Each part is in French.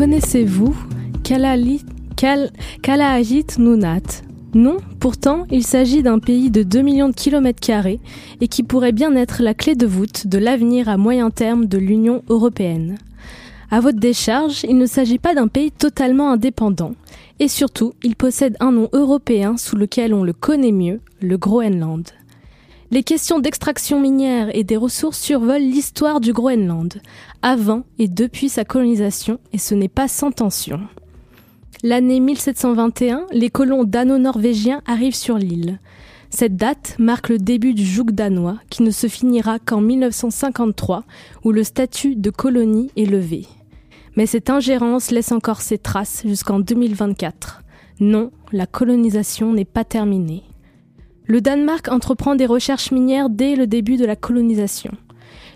Connaissez-vous Kalaallit Nunat? Non, pourtant, il s'agit d'un pays de 2 millions de kilomètres carrés et qui pourrait bien être la clé de voûte de l'avenir à moyen terme de l'Union européenne. À votre décharge, il ne s'agit pas d'un pays totalement indépendant. Et surtout, il possède un nom européen sous lequel on le connaît mieux, le Groenland. Les questions d'extraction minière et des ressources survolent l'histoire du Groenland, avant et depuis sa colonisation, et ce n'est pas sans tension. L'année 1721, les colons dano-norvégiens arrivent sur l'île. Cette date marque le début du joug danois, qui ne se finira qu'en 1953, où le statut de colonie est levé. Mais cette ingérence laisse encore ses traces jusqu'en 2024. Non, la colonisation n'est pas terminée. Le Danemark entreprend des recherches minières dès le début de la colonisation.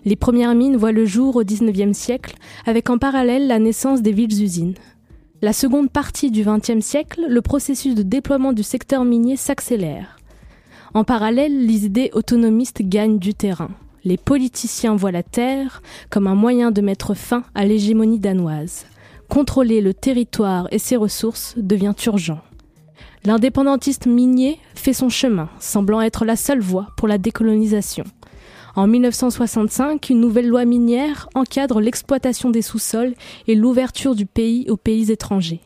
Les premières mines voient le jour au XIXe siècle, avec en parallèle la naissance des villes-usines. La seconde partie du XXe siècle, le processus de déploiement du secteur minier s'accélère. En parallèle, les idées autonomistes gagnent du terrain. Les politiciens voient la terre comme un moyen de mettre fin à l'hégémonie danoise. Contrôler le territoire et ses ressources devient urgent. L'indépendantiste minier fait son chemin, semblant être la seule voie pour la décolonisation. En 1965, une nouvelle loi minière encadre l'exploitation des sous-sols et l'ouverture du pays aux pays étrangers.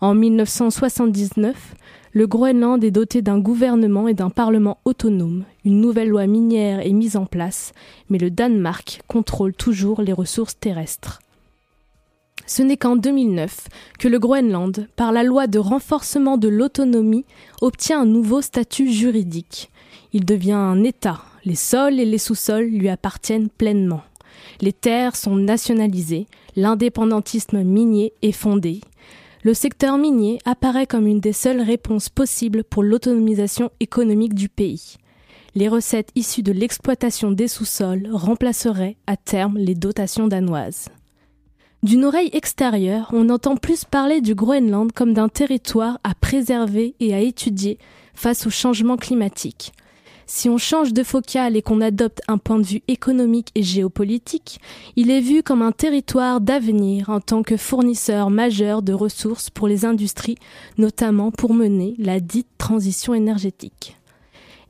En 1979, le Groenland est doté d'un gouvernement et d'un parlement autonome. Une nouvelle loi minière est mise en place, mais le Danemark contrôle toujours les ressources terrestres. Ce n'est qu'en 2009 que le Groenland, par la loi de renforcement de l'autonomie, obtient un nouveau statut juridique. Il devient un État. Les sols et les sous-sols lui appartiennent pleinement. Les terres sont nationalisées, l'indépendantisme minier est fondé. Le secteur minier apparaît comme une des seules réponses possibles pour l'autonomisation économique du pays. Les recettes issues de l'exploitation des sous-sols remplaceraient à terme les dotations danoises. D'une oreille extérieure, on entend plus parler du Groenland comme d'un territoire à préserver et à étudier face au changement climatique. Si on change de focale et qu'on adopte un point de vue économique et géopolitique, il est vu comme un territoire d'avenir en tant que fournisseur majeur de ressources pour les industries, notamment pour mener la dite transition énergétique.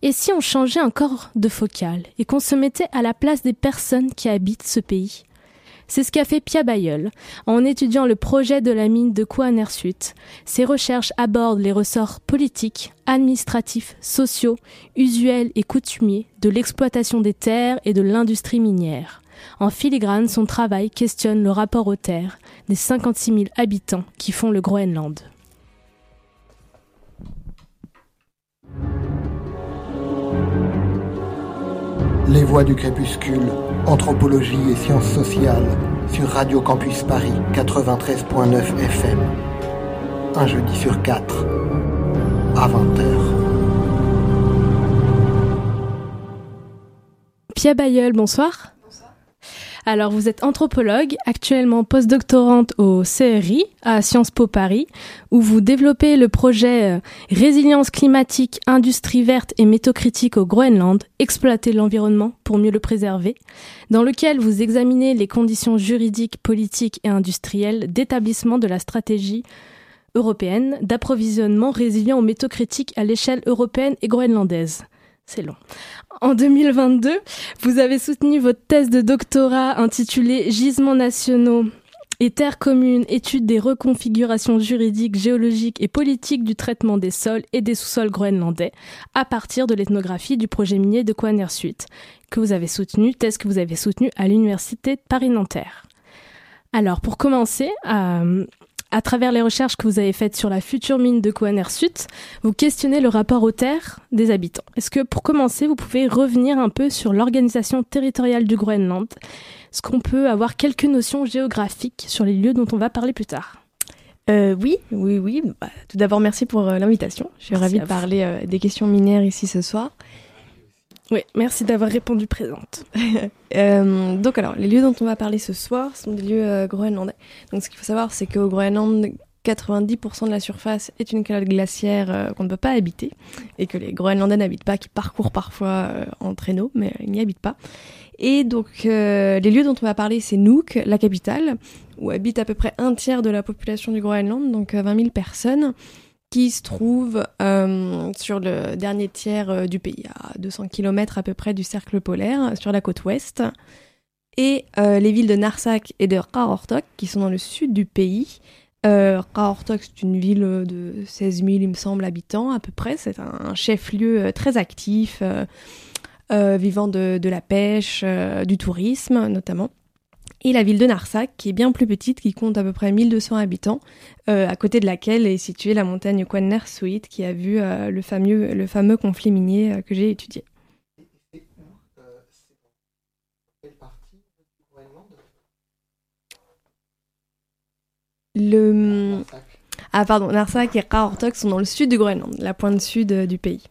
Et si on changeait encore de focale et qu'on se mettait à la place des personnes qui habitent ce pays? C'est ce qu'a fait Pia Bayeul en étudiant le projet de la mine de Kouanersut. Ses recherches abordent les ressorts politiques, administratifs, sociaux, usuels et coutumiers de l'exploitation des terres et de l'industrie minière. En filigrane, son travail questionne le rapport aux terres des 56 000 habitants qui font le Groenland. Les voix du crépuscule, anthropologie et sciences sociales sur Radio Campus Paris 93.9 FM. Un jeudi sur quatre, à 20h. Pia Bayeul, bonsoir. Alors, vous êtes anthropologue, actuellement postdoctorante au CRI à Sciences Po Paris, où vous développez le projet euh, Résilience climatique, industrie verte et métaux critiques au Groenland, exploiter l'environnement pour mieux le préserver, dans lequel vous examinez les conditions juridiques, politiques et industrielles d'établissement de la stratégie européenne d'approvisionnement résilient aux métaux critiques à l'échelle européenne et groenlandaise. C'est long. En 2022, vous avez soutenu votre thèse de doctorat intitulée Gisements nationaux et terres communes, étude des reconfigurations juridiques, géologiques et politiques du traitement des sols et des sous-sols groenlandais à partir de l'ethnographie du projet minier de Suite, que vous avez soutenu, thèse que vous avez soutenue à l'Université de Paris-Nanterre. Alors, pour commencer, euh, à travers les recherches que vous avez faites sur la future mine de Sud, vous questionnez le rapport aux terres des habitants. Est-ce que pour commencer, vous pouvez revenir un peu sur l'organisation territoriale du Groenland? Est-ce qu'on peut avoir quelques notions géographiques sur les lieux dont on va parler plus tard? Euh, oui, oui, oui. Bah, tout d'abord, merci pour euh, l'invitation. Je suis ravie de parler euh, des questions minières ici ce soir. Oui, merci d'avoir répondu présente. Euh, donc alors, les lieux dont on va parler ce soir sont des lieux euh, groenlandais. Donc ce qu'il faut savoir, c'est qu'au Groenland, 90% de la surface est une calotte glaciaire qu'on ne peut pas habiter et que les Groenlandais n'habitent pas, qui parcourent parfois en traîneau, mais ils n'y habitent pas. Et donc, les lieux dont on va parler, c'est Nuuk, la capitale, où habite à peu près un tiers de la population du Groenland, donc 20 000 personnes qui se trouve euh, sur le dernier tiers euh, du pays, à 200 km à peu près du cercle polaire, sur la côte ouest. Et euh, les villes de Narsak et de Qaortok, qui sont dans le sud du pays. Euh, c'est une ville de 16 000, il me semble, habitants à peu près. C'est un chef-lieu très actif, vivant de, la pêche, du tourisme notamment et la ville de Narsak, qui est bien plus petite, qui compte à peu près 1200 habitants, euh, à côté de laquelle est située la montagne Suit, qui a vu euh, le, fameux, le fameux conflit minier euh, que j'ai étudié. Le... Ah pardon, Narsak et Qaortok sont dans le sud du Groenland, la pointe sud du pays.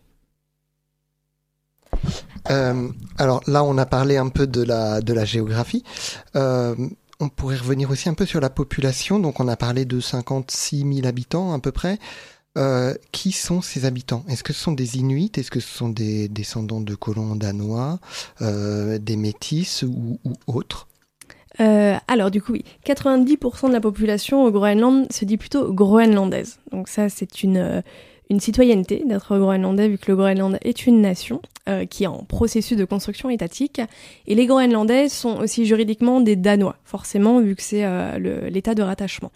Euh, alors là, on a parlé un peu de la, de la géographie. Euh, on pourrait revenir aussi un peu sur la population. Donc on a parlé de 56 000 habitants à peu près. Euh, qui sont ces habitants? Est-ce que ce sont des Inuits? Est-ce que ce sont des descendants de colons danois, des métis ou, ou autres? Alors du coup oui, 90% de la population au Groenland se dit plutôt groenlandaise. Donc ça c'est une, une citoyenneté d'être groenlandais vu que le Groenland est une nation euh, qui est en processus de construction étatique. Et les Groenlandais sont aussi juridiquement des Danois, forcément vu que c'est euh, l'état de rattachement.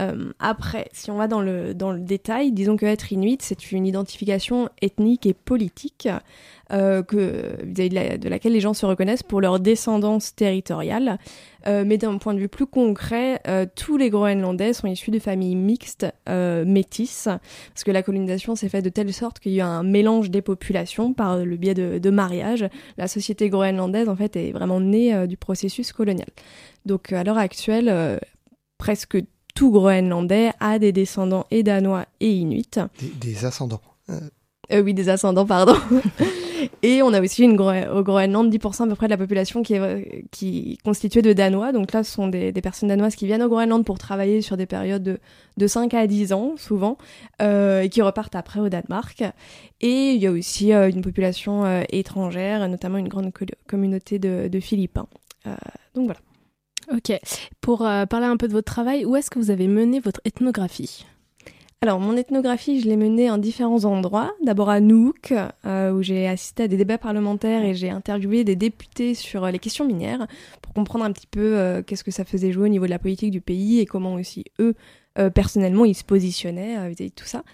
Euh, après, si on va dans le, dans le détail, disons que être inuit, c'est une identification ethnique et politique euh, que, de, laquelle les gens se reconnaissent pour leur descendance territoriale. Euh, mais d'un point de vue plus concret, tous les Groenlandais sont issus de familles mixtes métisses, parce que la colonisation s'est faite de telle sorte qu'il y a un mélange des populations par le biais de, de mariage. La société groenlandaise, en fait, est vraiment née du processus colonial. Donc à l'heure actuelle, presque tout Groenlandais a des descendants et danois et inuits. Des, ascendants. Euh, oui, des ascendants, pardon. et on a aussi une au Groenland 10% à peu près de la population qui est, qui constituée de Danois. Donc là, ce sont des, des, personnes danoises qui viennent au Groenland pour travailler sur des périodes de, de 5 à 10 ans, souvent, euh, et qui repartent après au Danemark. Et il y a aussi euh, une population euh, étrangère, notamment une grande communauté de, de Philippins. donc voilà. Ok. Pour euh, parler un peu de votre travail, où est-ce que vous avez mené votre ethnographie? Alors, mon ethnographie, je l'ai menée en différents endroits. D'abord à Nuuk, euh, où j'ai assisté à des débats parlementaires et j'ai interviewé des députés sur euh, les questions minières pour comprendre un petit peu qu'est-ce que ça faisait jouer au niveau de la politique du pays et comment aussi eux, personnellement, ils se positionnaient vis-à-vis de tout ça.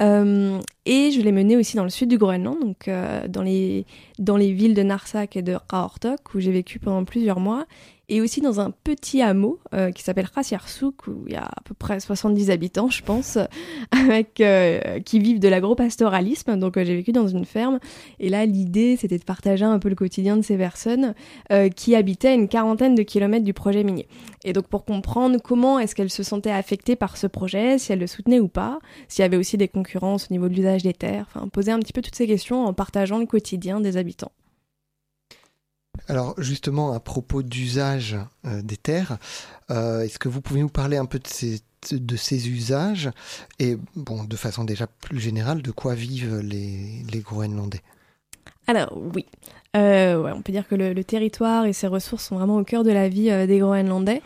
et je l'ai menée aussi dans le sud du Groenland, donc dans, les, dans les villes de Narsak et de Qaortok, où j'ai vécu pendant plusieurs mois et aussi dans un petit hameau euh, qui s'appelle Rassiarsuk, où il y a à peu près 70 habitants, je pense, avec, euh, qui vivent de l'agro-pastoralisme. Donc euh, j'ai vécu dans une ferme, et là l'idée c'était de partager un peu le quotidien de ces personnes qui habitaient à une quarantaine de kilomètres du projet minier. Et donc pour comprendre comment est-ce qu'elles se sentaient affectées par ce projet, si elles le soutenaient ou pas, s'il y avait aussi des concurrences au niveau de l'usage des terres, enfin poser un petit peu toutes ces questions en partageant le quotidien des habitants. Alors justement, à propos d'usage euh, des terres, euh, est-ce que vous pouvez nous parler un peu de ces, usages et, bon, de façon déjà plus générale, de quoi vivent les, Groenlandais? Alors oui, euh, on peut dire que le, territoire et ses ressources sont vraiment au cœur de la vie des Groenlandais.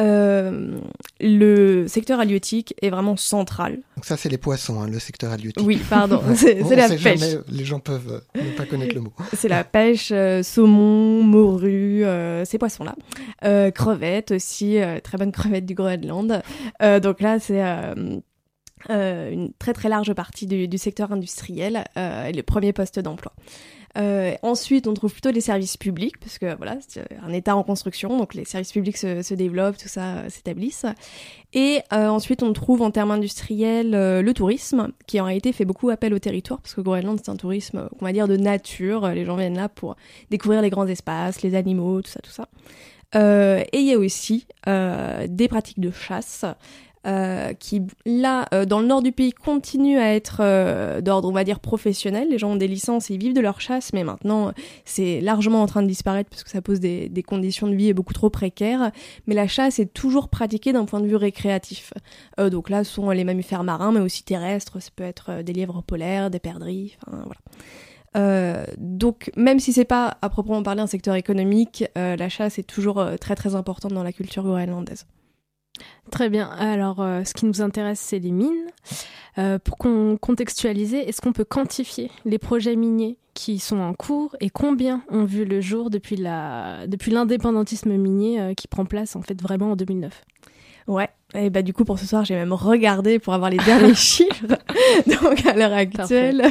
Euh, le secteur halieutique est vraiment central. Donc ça, c'est les poissons, hein, le secteur halieutique. Oui, pardon, c'est la pêche. les gens peuvent euh, ne pas connaître le mot. C'est la pêche, euh, saumon, morue, ces poissons-là. crevettes aussi, très bonne crevette du Groenland. donc là, c'est... une très très large partie du, secteur industriel et le premier poste d'emploi. Euh, ensuite, on trouve plutôt les services publics, parce que voilà, c'est un État en construction, donc les services publics se, se développent, tout ça euh, s'établissent. Et euh, ensuite, on trouve en termes industriels le tourisme, qui en réalité fait beaucoup appel au territoire, parce que Groenland, c'est un tourisme, on va dire, de nature. Les gens viennent là pour découvrir les grands espaces, les animaux, tout ça, tout ça. et il y a aussi des pratiques de chasse euh, qui là, euh, dans le nord du pays, continue à être euh, d'ordre, on va dire, professionnel. Les gens ont des licences et ils vivent de leur chasse, mais maintenant, c'est largement en train de disparaître parce que ça pose des, conditions de vie beaucoup trop précaires. Mais la chasse est toujours pratiquée d'un point de vue récréatif. donc là, ce sont les mammifères marins, mais aussi terrestres. Ça peut être des lièvres polaires, des perdrix, donc même si c'est pas à proprement parler un secteur économique, la chasse est toujours très très importante dans la culture groenlandaise. Très bien. Alors, ce qui nous intéresse, c'est les mines. pour qu'on contextualiser, est-ce qu'on peut quantifier les projets miniers qui sont en cours et combien ont vu le jour depuis l'indépendantisme minier qui prend place en fait vraiment en 2009 Ouais. Et bah du coup pour ce soir j'ai même regardé pour avoir les derniers chiffres. Donc à l'heure actuelle,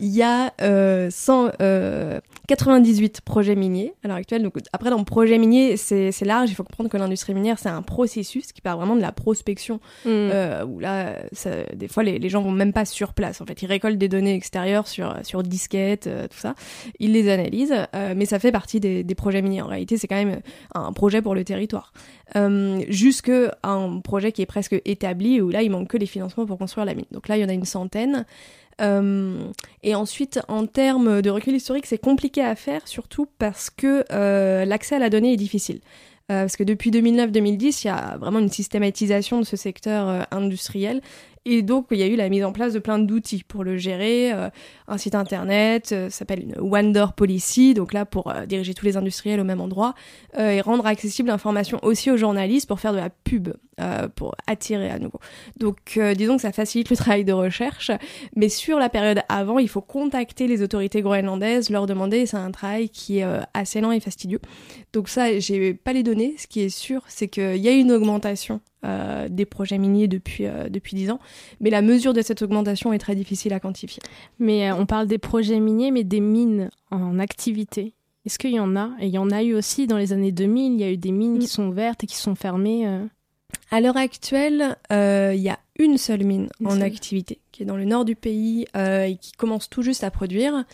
il y a euh, 100, euh, 98 projets miniers à l'heure actuelle. Donc après dans le projet minier c'est large. Il faut comprendre que l'industrie minière c'est un processus qui part vraiment de la prospection mm. euh, où là ça, des fois les, les, gens vont même pas sur place. En fait ils récoltent des données extérieures sur sur disquettes euh, tout ça. Ils les analysent, euh, mais ça fait partie des, des projets miniers. En réalité c'est quand même un projet pour le territoire. Jusque un projet qui est presque établi, où là, il manque que les financements pour construire la mine. Donc là, il y en a une centaine. Euh, et ensuite, en termes de recul historique, c'est compliqué à faire, surtout parce que euh, l'accès à la donnée est difficile. Euh, parce que depuis 2009-2010, il y a vraiment une systématisation de ce secteur industriel et donc, il y a eu la mise en place de plein d'outils pour le gérer. Euh, un site internet, euh, s'appelle une Door Policy, donc là pour euh, diriger tous les industriels au même endroit, et rendre accessible l'information aussi aux journalistes pour faire de la pub, pour attirer à nouveau. Donc, disons que ça facilite le travail de recherche, mais sur la période avant, il faut contacter les autorités groenlandaises, leur demander, c'est un travail qui est assez lent et fastidieux. Donc ça, j'ai pas les données. Ce qui est sûr, c'est qu'il y a une augmentation euh, des projets miniers depuis, euh, depuis 10 ans. Mais la mesure de cette augmentation est très difficile à quantifier. Mais euh, on parle des projets miniers, mais des mines en activité. Est-ce qu'il y en a? Et il y en a eu aussi dans les années 2000, il y a eu des mines qui mm. sont ouvertes et qui sont fermées. À l'heure actuelle, il y a une seule mine en activité qui est dans le nord du pays et qui commence tout juste à produire.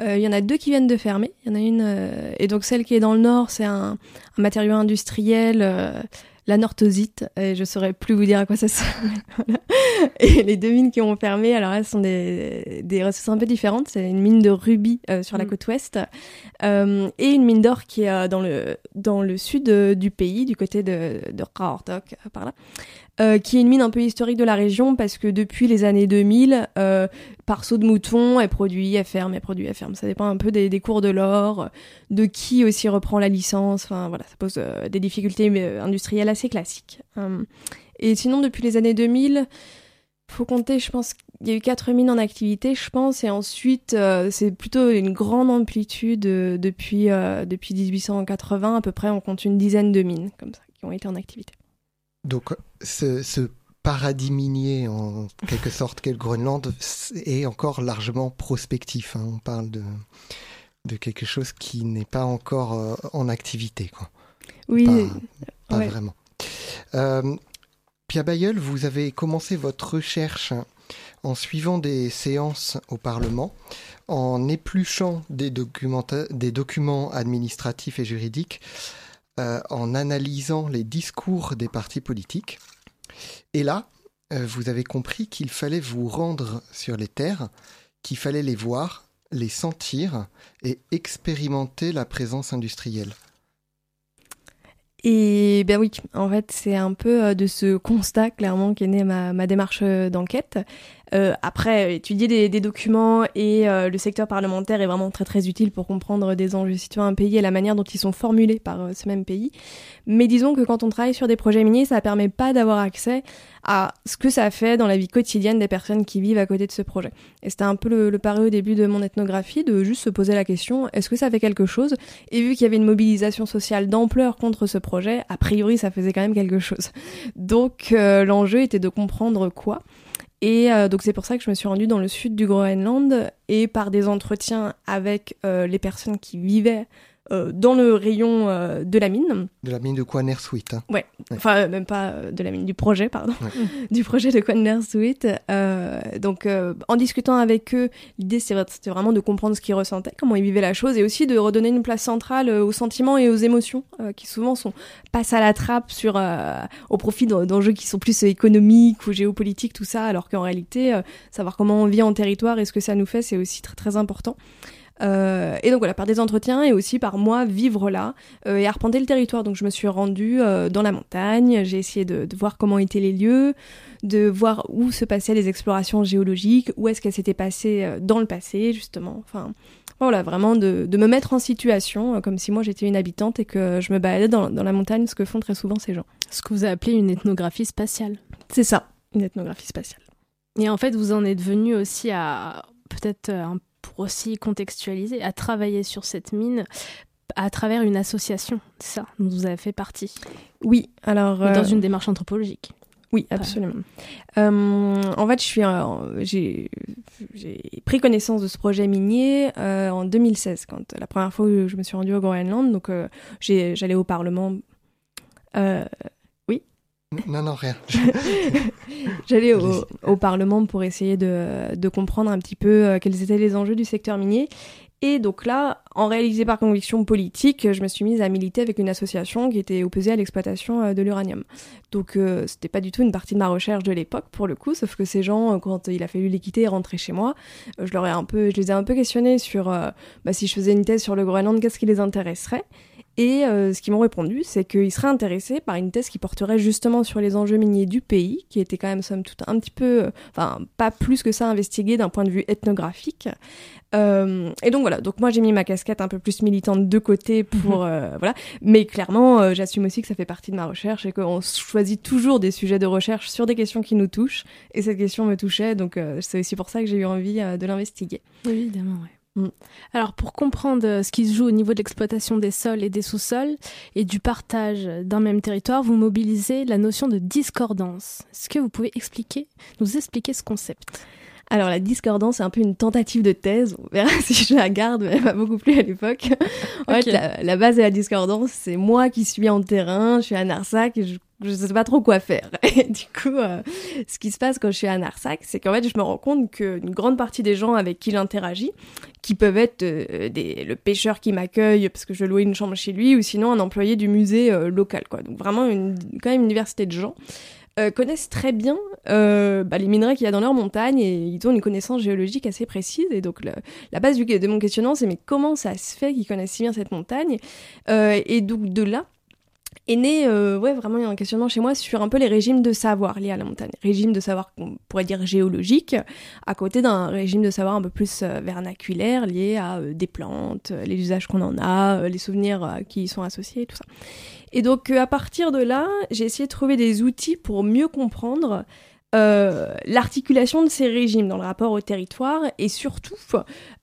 Il y en a deux qui viennent de fermer. Il y en a une et donc celle qui est dans le nord, c'est un, un, matériau industriel la northosite, et je saurais plus vous dire à quoi ça sert. Et les deux mines qui ont fermé, alors elles sont des, des ressources un peu différentes. C'est une mine de rubis euh, sur la mm. côte ouest euh, et une mine d'or qui est euh, dans, le, dans le sud du pays, du côté de, de par là. Euh, qui est une mine un peu historique de la région parce que depuis les années 2000, euh, par saut de mouton, elle produit, elle ferme, elle produit, elle ferme. Ça dépend un peu des, des cours de l'or, de qui aussi reprend la licence. Enfin voilà, ça pose euh, des difficultés industrielles assez classiques. et sinon, depuis les années 2000, faut compter, je pense qu'il y a eu quatre mines en activité, je pense, et ensuite c'est plutôt une grande amplitude depuis depuis 1880 à peu près. On compte une dizaine de mines comme ça qui ont été en activité. Donc ce, paradis minier, en quelque sorte, qu'est le Groenland, est encore largement prospectif. Hein. On parle de, de quelque chose qui n'est pas encore euh, en activité. Quoi. Oui, pas, vraiment. Euh, Pierre Bayeul, vous avez commencé votre recherche en suivant des séances au Parlement, en épluchant des, des documents administratifs et juridiques, euh, en analysant les discours des partis politiques. Et là, euh, vous avez compris qu'il fallait vous rendre sur les terres, qu'il fallait les voir, les sentir et expérimenter la présence industrielle. Et ben oui, en fait, c'est un peu euh, de ce constat clairement qu'est née ma, ma démarche d'enquête. Euh, après, étudier des, des documents et euh, le secteur parlementaire est vraiment très très utile pour comprendre des enjeux situés un pays et la manière dont ils sont formulés par euh, ce même pays. Mais disons que quand on travaille sur des projets miniers, ça permet pas d'avoir accès à ce que ça fait dans la vie quotidienne des personnes qui vivent à côté de ce projet. Et c'était un peu le, le pari au début de mon ethnographie, de juste se poser la question, est-ce que ça fait quelque chose? Et vu qu'il y avait une mobilisation sociale d'ampleur contre ce projet, a priori ça faisait quand même quelque chose. Donc l'enjeu était de comprendre quoi? Et euh, donc c'est pour ça que je me suis rendue dans le sud du Groenland et par des entretiens avec euh, les personnes qui vivaient euh, dans le rayon euh, de la mine. De la mine de Quanersuit. Hein. Ouais. enfin euh, même pas de la mine, du projet, pardon, du projet de Quanersuit. donc en discutant avec eux, l'idée c'était vraiment de comprendre ce qu'ils ressentaient, comment ils vivaient la chose, et aussi de redonner une place centrale aux sentiments et aux émotions, qui souvent sont passent à la trappe sur, au profit d'enjeux qui sont plus économiques ou géopolitiques, tout ça, alors qu'en réalité, savoir comment on vit en territoire et ce que ça nous fait, c'est aussi très très important. Euh, et donc voilà, par des entretiens et aussi par moi vivre là euh, et arpenter le territoire. Donc je me suis rendue euh, dans la montagne, j'ai essayé de, voir comment étaient les lieux, de voir où se passaient les explorations géologiques, où est-ce qu'elles s'étaient passées dans le passé justement. Enfin voilà, vraiment de, me mettre en situation comme si moi j'étais une habitante et que je me baladais dans, dans la montagne, ce que font très souvent ces gens. Ce que vous appelez une ethnographie spatiale. C'est ça, une ethnographie spatiale. Et en fait, vous en êtes venu aussi à peut-être un pour aussi contextualiser, à travailler sur cette mine à travers une association, c'est ça, dont vous avez fait partie. Oui, alors... Dans euh, une démarche anthropologique. Oui, absolument. Euh, en fait, je suis, j'ai, pris connaissance de ce projet minier euh, en 2016, quand la première fois où je me suis rendue au Groenland. Donc, j'allais au Parlement non, non, rien. J'allais au, Parlement pour essayer de, comprendre un petit peu euh, quels étaient les enjeux du secteur minier. Et donc là, en réalisé par conviction politique, je me suis mise à militer avec une association qui était opposée à l'exploitation euh, de l'uranium. Donc euh, c'était pas du tout une partie de ma recherche de l'époque pour le coup, sauf que ces gens, quand il a fallu les quitter et rentrer chez moi, je leur ai un peu, je les ai un peu questionnés sur bah, si je faisais une thèse sur le Groenland, qu'est-ce qui les intéresserait? Et euh, ce qu'ils m'ont répondu, c'est qu'ils seraient intéressés par une thèse qui porterait justement sur les enjeux miniers du pays, qui était quand même somme toute un petit peu, euh, enfin pas plus que ça investigué d'un point de vue ethnographique. Euh, et donc voilà, donc moi j'ai mis ma casquette un peu plus militante de côté pour voilà, mais clairement j'assume aussi que ça fait partie de ma recherche et qu'on choisit toujours des sujets de recherche sur des questions qui nous touchent. Et cette question me touchait, donc c'est aussi pour ça que j'ai eu envie de l'investiguer. Évidemment, ouais. Mm. Alors pour comprendre euh, ce qui se joue au niveau de l'exploitation des sols et des sous-sols et du partage d'un même territoire, vous mobilisez la notion de discordance. Est-ce que vous pouvez expliquer, nous expliquer ce concept? Alors la discordance, c'est un peu une tentative de thèse. On verra si je la garde, mais elle m'a beaucoup plu à l'époque. En fait, la, base de la discordance, c'est moi qui suis en terrain, je suis à Narsac et je je sais pas trop quoi faire. Et du coup, euh, ce qui se passe quand je suis à Narsac, c'est qu'en fait, je me rends compte qu'une grande partie des gens avec qui j'interagis, qui peuvent être euh, des, le pêcheur qui m'accueille parce que je louais une chambre chez lui, ou sinon un employé du musée euh, local, quoi. Donc vraiment, quand même une diversité de gens. connaissent très bien bah, les minerais qu'il y a dans leur montagne et ils ont une connaissance géologique assez précise. Et donc la base de mon questionnement, c'est mais comment ça se fait qu'ils connaissent si bien cette montagne? Et donc de là, est né euh, ouais, vraiment un questionnement chez moi sur un peu les régimes de savoir liés à la montagne. Régime de savoir qu'on pourrait dire géologique, à côté d'un régime de savoir un peu plus euh, vernaculaire lié à euh, des plantes, les usages qu'on en a, les souvenirs qui y sont associés tout ça. Et donc à partir de là, j'ai essayé de trouver des outils pour mieux comprendre euh, l'articulation de ces régimes dans le rapport au territoire et surtout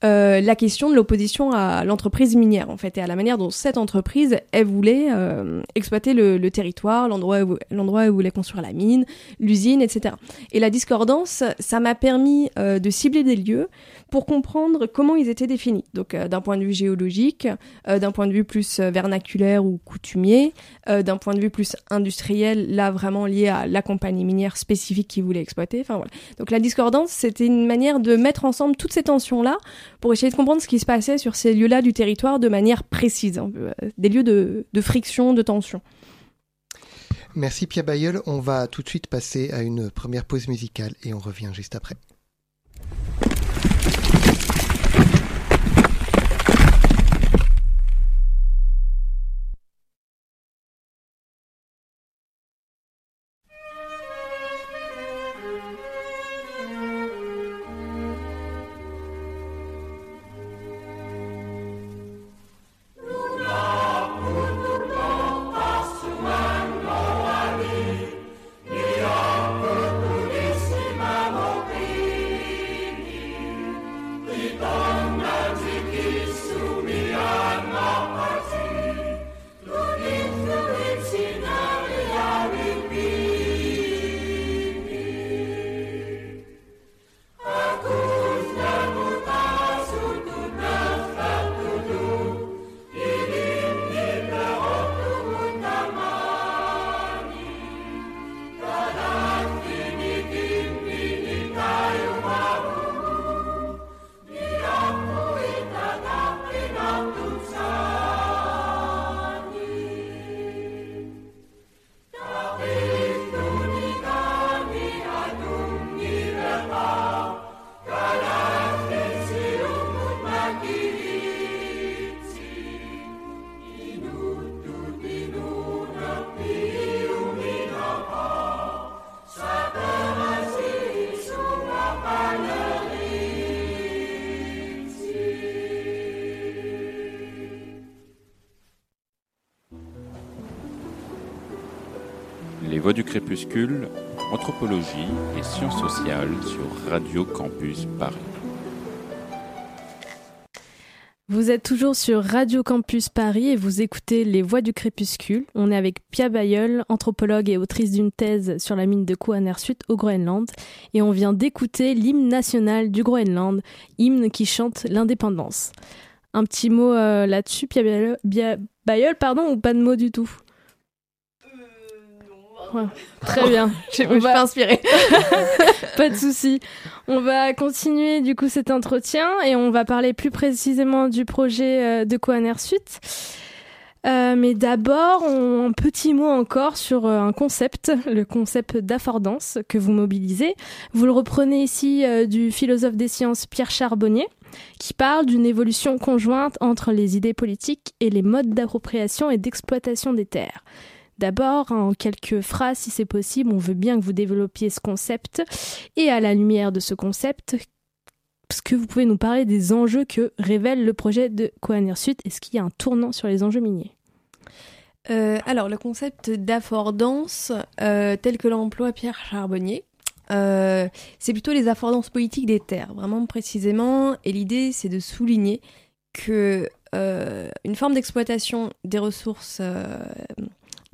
euh, la question de l'opposition à l'entreprise minière en fait et à la manière dont cette entreprise elle voulait euh, exploiter le, territoire, l'endroit où, l'endroit où elle voulait construire la mine, l'usine, etc. Et la discordance, ça m'a permis de cibler des lieux pour comprendre comment ils étaient définis. Donc d'un point de vue géologique, d'un point de vue plus vernaculaire ou coutumier, d'un point de vue plus industriel, là vraiment lié à la compagnie minière spécifique qui voulait exploiter. Enfin voilà. Donc la discordance, c'était une manière de mettre ensemble toutes ces tensions-là pour essayer de comprendre ce qui se passait sur ces lieux-là du territoire de manière précise, euh, des lieux de, friction, de tension. Merci Pierre Bayeul. On va tout de suite passer à une première pause musicale et on revient juste après. Les Voix du Crépuscule, Anthropologie et Sciences sociales sur Radio Campus Paris. Vous êtes toujours sur Radio Campus Paris et vous écoutez Les Voix du Crépuscule. On est avec Pia Bayeul, anthropologue et autrice d'une thèse sur la mine de Koanersut au Groenland. Et on vient d'écouter l'hymne national du Groenland, hymne qui chante l'indépendance. Un petit mot euh, là-dessus, Pia Bayeul, pardon, ou pas de mot du tout? Très bien. Je me va... inspirée. pas de souci. On va continuer du coup cet entretien et on va parler plus précisément du projet euh, de Coaner Suite. Euh, mais d'abord, un petit mot encore sur euh, un concept, le concept d'affordance que vous mobilisez. Vous le reprenez ici du philosophe des sciences Pierre Charbonnier, qui parle d'une évolution conjointe entre les idées politiques et les modes d'appropriation et d'exploitation des terres. D'abord, en quelques phrases, si c'est possible, on veut bien que vous développiez ce concept. Et à la lumière de ce concept, est-ce que vous pouvez nous parler des enjeux que révèle le projet de Coanersut Est-ce qu'il y a un tournant sur les enjeux miniers? Euh, alors, le concept d'affordance, euh, tel que l'emploie Pierre Charbonnier, euh, c'est plutôt les affordances politiques des terres, vraiment précisément. Et l'idée, c'est de souligner que une forme d'exploitation des ressources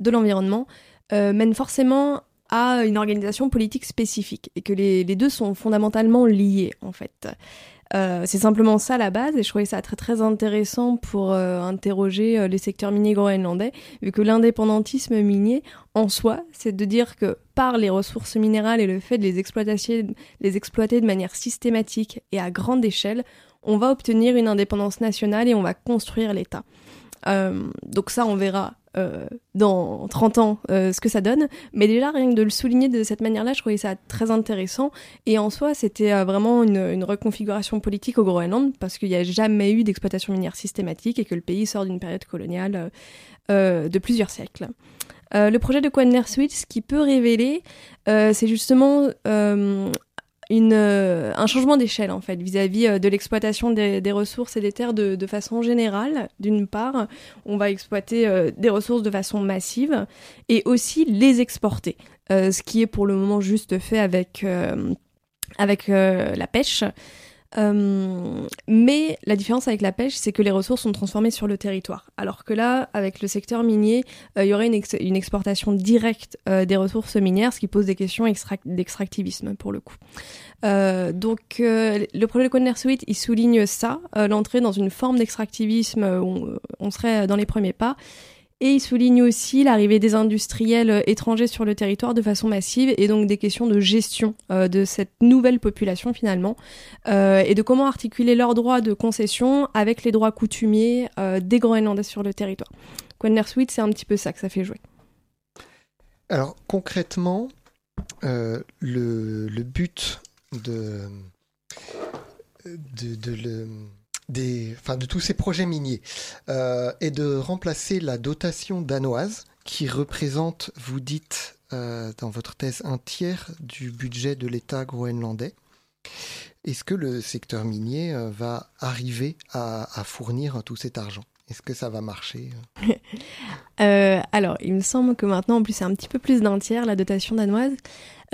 de l'environnement euh, mène forcément à une organisation politique spécifique et que les, deux sont fondamentalement liés en fait. Euh, c'est simplement ça la base et je trouvais ça très très intéressant pour euh, interroger les secteurs miniers groenlandais vu que l'indépendantisme minier en soi c'est de dire que par les ressources minérales et le fait de les exploiter de manière systématique et à grande échelle on va obtenir une indépendance nationale et on va construire l'État. donc ça on verra euh, dans 30 ans euh, ce que ça donne. Mais déjà, rien que de le souligner de cette manière-là, je trouvais ça très intéressant. Et en soi, c'était euh, vraiment une, reconfiguration politique au Groenland, parce qu'il n'y a jamais eu d'exploitation minière systématique et que le pays sort d'une période coloniale de plusieurs siècles. le projet de Switch, ce qui peut révéler, c'est justement euh, un changement d'échelle en fait vis-à-vis euh, de l'exploitation des, ressources et des terres de, façon générale. D'une part, on va exploiter euh, des ressources de façon massive et aussi les exporter, ce qui est pour le moment juste fait avec, avec la pêche. Euh, mais la différence avec la pêche, c'est que les ressources sont transformées sur le territoire. Alors que là, avec le secteur minier, euh, il y aurait une, exportation directe euh, des ressources minières, ce qui pose des questions d'extractivisme pour le coup. donc le projet de Suite, il souligne ça, l'entrée dans une forme d'extractivisme où on serait dans les premiers pas. Et il souligne aussi l'arrivée des industriels euh, étrangers sur le territoire de façon massive et donc des questions de gestion euh, de cette nouvelle population finalement euh, et de comment articuler leurs droits de concession avec les droits coutumiers des Groenlandais sur le territoire. Suite, c'est un petit peu ça que ça fait jouer. Alors concrètement, le, le, but de, de, de le des, enfin, de tous ces projets miniers euh, et de remplacer la dotation danoise qui représente, vous dites euh, dans votre thèse, un tiers du budget de l'État groenlandais. Est-ce que le secteur minier euh, va arriver à, à fournir tout cet argent? Est-ce que ça va marcher euh, Alors, il me semble que maintenant, en plus, c'est un petit peu plus d'un tiers la dotation danoise.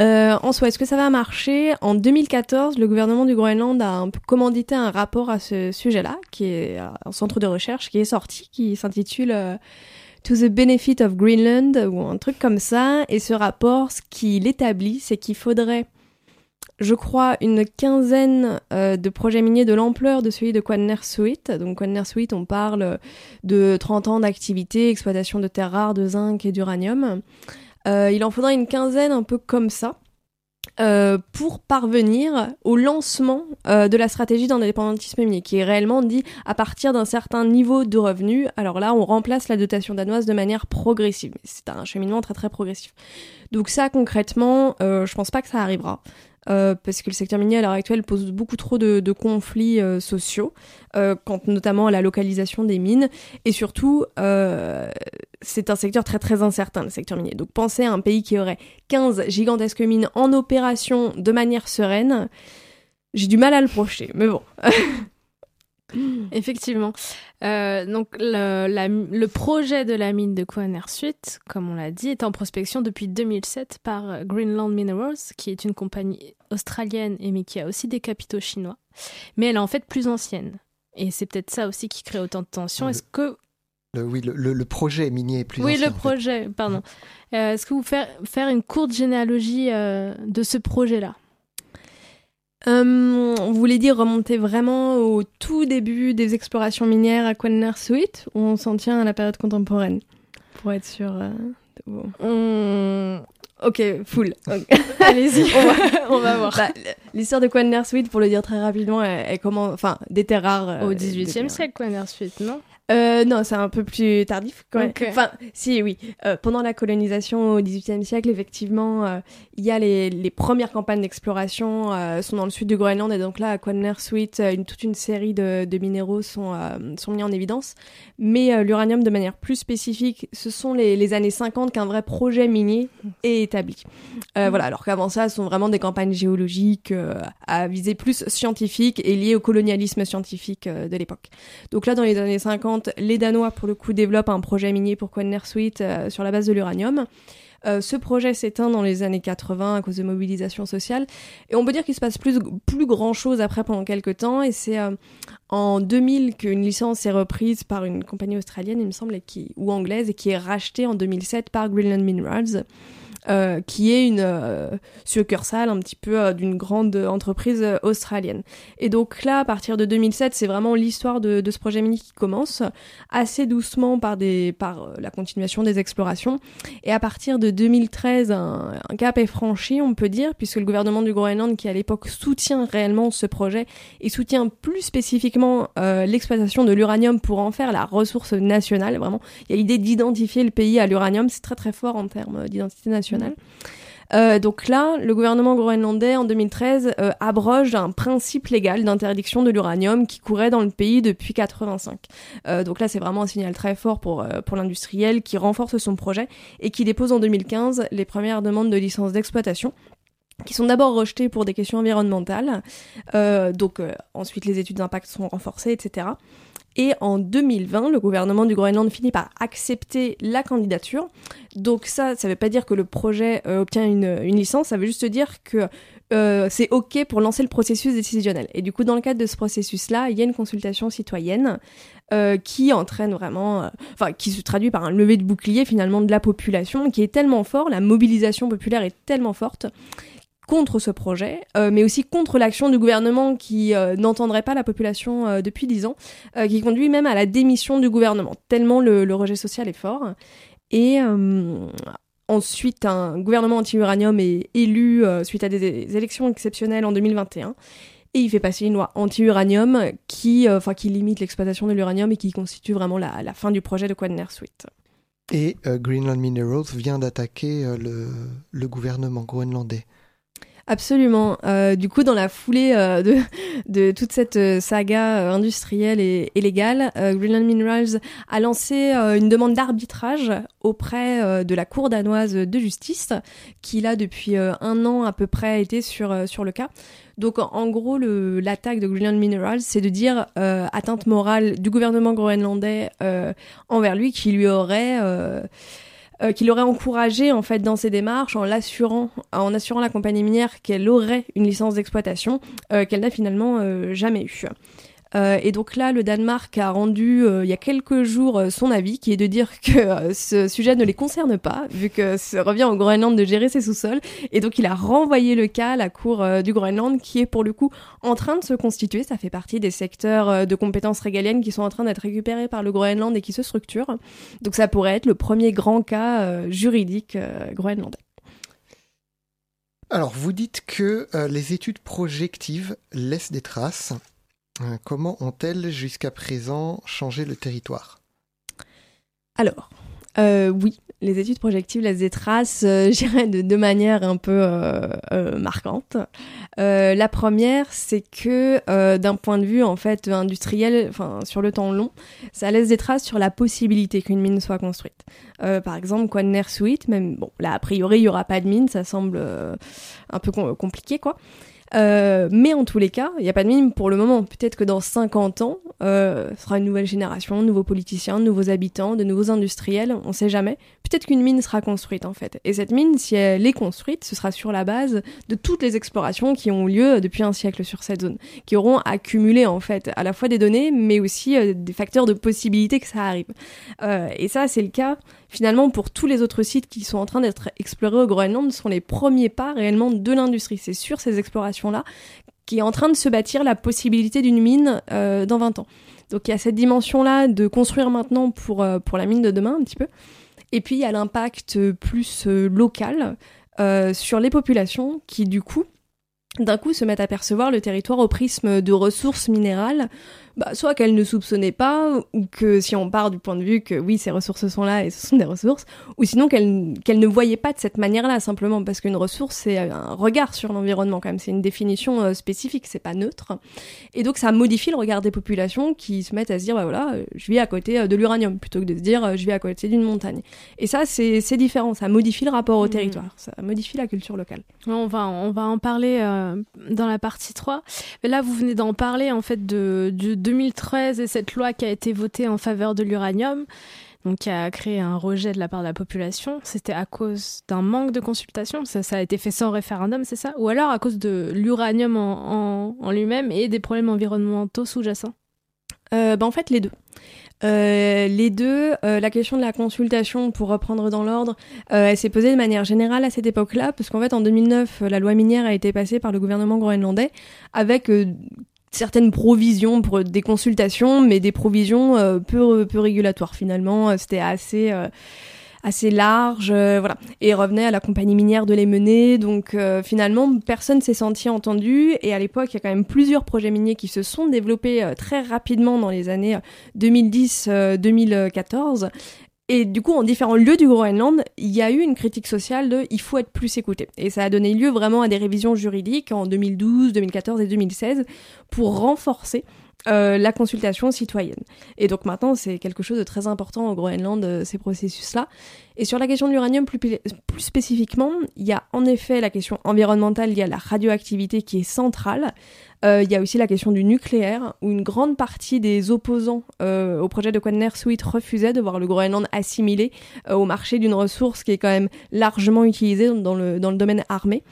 Euh, en soi, est-ce que ça va marcher? En 2014, le gouvernement du Groenland a commandité un rapport à ce sujet-là, qui est un centre de recherche qui est sorti, qui s'intitule euh, To the Benefit of Greenland ou un truc comme ça. Et ce rapport, ce qu'il établit, c'est qu'il faudrait, je crois, une quinzaine euh, de projets miniers de l'ampleur de celui de Suite. Donc Suite, on parle de 30 ans d'activité, exploitation de terres rares, de zinc et d'uranium. Euh, il en faudra une quinzaine un peu comme ça. Euh, pour parvenir au lancement euh, de la stratégie d'indépendantisme minier, qui est réellement dit à partir d'un certain niveau de revenus. Alors là, on remplace la dotation danoise de manière progressive. C'est un cheminement très très progressif. Donc ça, concrètement, je pense pas que ça arrivera. Euh, parce que le secteur minier à l'heure actuelle pose beaucoup trop de, conflits euh, sociaux, euh, quant notamment à la localisation des mines, et surtout, c'est un secteur très très incertain, le secteur minier. Donc pensez à un pays qui aurait 15 gigantesques mines en opération de manière sereine, j'ai du mal à le projeter, mais bon. Effectivement. Euh, donc le, le, projet de la mine de Suite, comme on l'a dit, est en prospection depuis 2007 par Greenland Minerals, qui est une compagnie australienne et mais qui a aussi des capitaux chinois. Mais elle est en fait plus ancienne. Et c'est peut-être ça aussi qui crée autant de tensions. Est-ce que oui, le, projet minier est plus Oui, le projet, pardon. Euh, est-ce que vous faire, faire une courte généalogie euh, de ce projet-là? Euh, on voulait dire remonter vraiment au tout début des explorations minières à Quenner Suite, où on s'en tient à la période contemporaine, pour être sûr. Ok, full. Allez-y, on, va voir. Bah, l'histoire de Quenner Suite, pour le dire très rapidement, elle, commence, enfin, des terres rares. Au XVIIIe siècle, Quenner Suite, non? Euh, non, c'est un peu plus tardif quand même. Enfin, si, oui. Euh, pendant la colonisation au XVIIIe siècle, effectivement, euh, il y a les, les, premières campagnes d'exploration sont dans le sud du Groenland et donc là, à Quannersuit, une, toute une série de, de minéraux sont, sont mis en évidence. Mais l'uranium, de manière plus spécifique, ce sont les, les années 50 qu'un vrai projet minier est établi. Mm. Voilà, alors qu'avant ça, ce sont vraiment des campagnes géologiques à visée plus scientifique et liées au colonialisme scientifique de l'époque. Donc là, dans les années 50, les Danois, pour le coup, développent un projet minier pour Quenner-Suite euh, sur la base de l'uranium. Euh, ce projet s'éteint dans les années 80 à cause de mobilisation sociale. Et on peut dire qu'il se passe plus, plus grand chose après pendant quelques temps. Et c'est euh, en 2000 qu'une licence est reprise par une compagnie australienne, il me semble, qui, ou anglaise, et qui est rachetée en 2007 par Greenland Minerals. Euh, qui est une euh, succursale un petit peu euh, d'une grande entreprise euh, australienne. Et donc là, à partir de 2007, c'est vraiment l'histoire de, de, ce projet mini qui commence, assez doucement par, des, par la continuation des explorations. Et à partir de 2013, un, un cap est franchi, on peut dire, puisque le gouvernement du Groenland, qui à l'époque soutient réellement ce projet, et soutient plus spécifiquement l'exploitation de l'uranium pour en faire la ressource nationale, vraiment, il y a l'idée d'identifier le pays à l'uranium, c'est très très fort en termes d'identité nationale euh, donc là, le gouvernement groenlandais en 2013 euh, abroge un principe légal d'interdiction de l'uranium qui courait dans le pays depuis 85. Euh, donc là, c'est vraiment un signal très fort pour, pour l'industriel qui renforce son projet et qui dépose en 2015 les premières demandes de licence d'exploitation qui sont d'abord rejetées pour des questions environnementales. donc ensuite, les études d'impact sont renforcées, etc. Et en 2020, le gouvernement du Groenland finit par accepter la candidature. Donc ça, ça ne veut pas dire que le projet euh, obtient une, licence, ça veut juste dire que euh, c'est OK pour lancer le processus décisionnel. Et du coup, dans le cadre de ce processus-là, il y a une consultation citoyenne euh, qui entraîne vraiment, enfin, qui se traduit par un lever de bouclier finalement de la population, qui est tellement fort, la mobilisation populaire est tellement forte contre ce projet, euh, mais aussi contre l'action du gouvernement qui euh, n'entendrait pas la population euh, depuis dix ans, qui conduit même à la démission du gouvernement, tellement le, rejet social est fort. Et ensuite, un gouvernement anti-uranium est élu suite à des, élections exceptionnelles en 2021. Et il fait passer une loi anti-uranium qui, enfin, qui limite l'exploitation de l'uranium et qui constitue vraiment la, fin du projet de Quadner Suite. Et Greenland Minerals vient d'attaquer le gouvernement groenlandais. Absolument. Euh, du coup, dans la foulée euh, de, de, toute cette euh, saga euh, industrielle et, et légale, euh, Greenland Minerals a lancé une demande d'arbitrage auprès de la Cour danoise de justice, qui là depuis un an à peu près été sur sur le cas. Donc en gros, l'attaque de Greenland Minerals, c'est de dire atteinte morale du gouvernement groenlandais envers lui, qui lui aurait euh, qu'il aurait encouragé en fait dans ses démarches en l'assurant, en assurant la compagnie minière qu'elle aurait une licence d'exploitation euh, qu'elle n'a finalement euh, jamais eue. Euh, et donc là, le Danemark a rendu il y a quelques jours son avis, qui est de dire que ce sujet ne les concerne pas, vu que ça revient au Groenland de gérer ses sous-sols. Et donc il a renvoyé le cas à la Cour du Groenland, qui est pour le coup en train de se constituer. Ça fait partie des secteurs de compétences régaliennes qui sont en train d'être récupérés par le Groenland et qui se structurent. Donc ça pourrait être le premier grand cas juridique groenlandais. Alors, vous dites que les études projectives laissent des traces. Euh, comment ont-elles jusqu'à présent changé le territoire? Alors, euh, oui, les études projectives laissent des traces, euh, de, de, manière un peu euh, euh marquante. la première, c'est que d'un point de vue en fait industriel, sur le temps long, ça laisse des traces sur la possibilité qu'une mine soit construite. par exemple, Quadner Suite, même bon, là a priori il y aura pas de mine, ça semble un peu compliqué quoi. Euh, mais en tous les cas, il n'y a pas de mine pour le moment. Peut-être que dans 50 ans, euh, ce sera une nouvelle génération, de nouveaux politiciens, de nouveaux habitants, de nouveaux industriels, on sait jamais. Peut-être qu'une mine sera construite en fait. Et cette mine, si elle est construite, ce sera sur la base de toutes les explorations qui ont eu lieu depuis un siècle sur cette zone, qui auront accumulé en fait à la fois des données, mais aussi euh, des facteurs de possibilité que ça arrive. Et ça, c'est le cas finalement pour tous les autres sites qui sont en train d'être explorés au Groenland, sont les premiers pas réellement de l'industrie. C'est sur ces explorations-là qui est en train de se bâtir la possibilité d'une mine euh, dans 20 ans. Donc il y a cette dimension-là de construire maintenant pour, euh, pour la mine de demain un petit peu. Et puis il y a l'impact plus euh, local sur les populations qui du coup d'un coup se mettent à percevoir le territoire au prisme de ressources minérales bah, soit qu'elle ne soupçonnait pas, ou que si on part du point de vue que oui, ces ressources sont là et ce sont des ressources, ou sinon qu'elle qu'elle ne voyait pas de cette manière-là, simplement parce qu'une ressource, c'est un regard sur l'environnement quand même, c'est une définition euh, spécifique, c'est pas neutre. Et donc ça modifie le regard des populations qui se mettent à se dire, bah voilà, euh, je vis à côté euh, de l'uranium, plutôt que de se dire, je vis à côté d'une montagne. Et ça, c'est différent, ça modifie le rapport au mmh. territoire, ça modifie la culture locale. On va, on va en parler dans la partie 3. Mais là, vous venez d'en parler, en fait, de, de 2013 et cette loi qui a été votée en faveur de l'uranium, donc qui a créé un rejet de la part de la population, c'était à cause d'un manque de consultation? Ça, a été fait sans référendum, c'est ça? Ou alors à cause de l'uranium en, en, lui-même et des problèmes environnementaux sous-jacents? Euh, ben, En fait, les deux. Euh, les deux, euh, la question de la consultation, pour reprendre dans l'ordre, euh, elle s'est posée de manière générale à cette époque-là, parce qu'en fait, en 2009, la loi minière a été passée par le gouvernement groenlandais avec certaines provisions pour des consultations, mais des provisions euh, peu, peu régulatoires finalement. Euh, c'était assez euh, assez large, voilà, et revenait à la compagnie minière de les mener. Donc finalement, personne s'est senti entendu. Et à l'époque, il y a quand même plusieurs projets miniers qui se sont développés très rapidement dans les années 2010-2014. Et du coup, en différents lieux du Groenland, il y a eu une critique sociale de il faut être plus écouté. Et ça a donné lieu vraiment à des révisions juridiques en 2012, 2014 et 2016 pour renforcer euh, la consultation citoyenne. Et donc maintenant, c'est quelque chose de très important au Groenland, euh, ces processus-là. Et sur la question de l'uranium plus, spécifiquement, il y a en effet la question environnementale, y a la radioactivité qui est centrale. Euh, il y a aussi la question du nucléaire, où une grande partie des opposants euh, au projet de Quadner-Sweet refusaient de voir le Groenland assimilé au marché d'une ressource qui est quand même largement utilisée dans le, dans le domaine armé.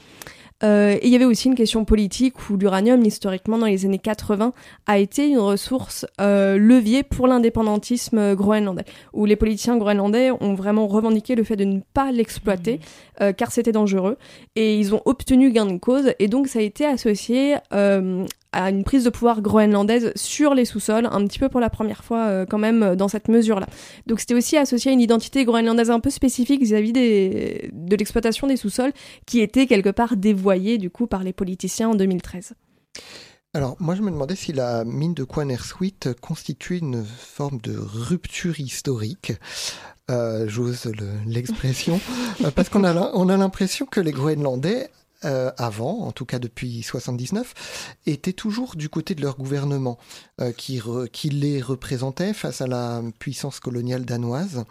Euh, et il y avait aussi une question politique où l'uranium, historiquement, dans les années 80, a été une ressource euh, levier pour l'indépendantisme groenlandais, où les politiciens groenlandais ont vraiment revendiqué le fait de ne pas l'exploiter, mmh. euh, car c'était dangereux, et ils ont obtenu gain de cause, et donc ça a été associé euh, à une prise de pouvoir groenlandaise sur les sous-sols, un petit peu pour la première fois euh, quand même euh, dans cette mesure-là. Donc c'était aussi associé à une identité groenlandaise un peu spécifique vis-à-vis de l'exploitation des sous-sols, qui était quelque part dévoyée du coup par les politiciens en 2013. Alors, moi, je me demandais si la mine de Quanersweet constitue une forme de rupture historique. Euh, J'ose l'expression, parce qu'on a, on a l'impression que les Groenlandais euh, avant, en tout cas depuis 79, étaient toujours du côté de leur gouvernement, euh, qui, les représentait face à la puissance coloniale danoise.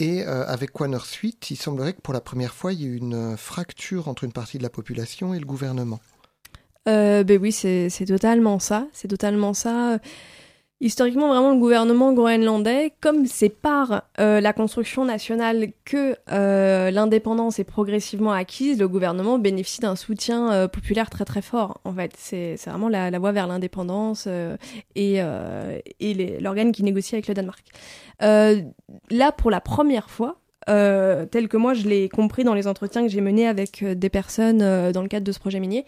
Et euh, avec Suite, il semblerait que pour la première fois, il y ait une fracture entre une partie de la population et le gouvernement. ben oui, c'est totalement ça. C'est totalement ça. Historiquement, vraiment, le gouvernement groenlandais, comme c'est par euh, la construction nationale que euh, l'indépendance est progressivement acquise, le gouvernement bénéficie d'un soutien euh, populaire très très fort. En fait, c'est vraiment la, la, voie vers l'indépendance et, et l'organe qui négocie avec le Danemark. là, pour la première fois, tel que moi je l'ai compris dans les entretiens que j'ai menés avec des personnes dans le cadre de ce projet minier,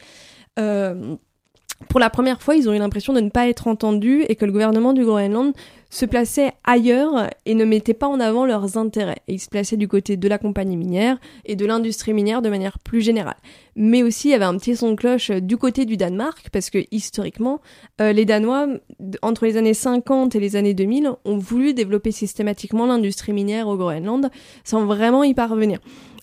pour la première fois, ils ont eu l'impression de ne pas être entendus et que le gouvernement du Groenland se plaçait ailleurs et ne mettait pas en avant leurs intérêts. Et ils se plaçaient du côté de la compagnie minière et de l'industrie minière de manière plus générale. Mais aussi, il y avait un petit son de cloche du côté du Danemark, parce que historiquement, euh, les Danois, entre les années 50 et les années 2000, ont voulu développer systématiquement l'industrie minière au Groenland sans vraiment y parvenir.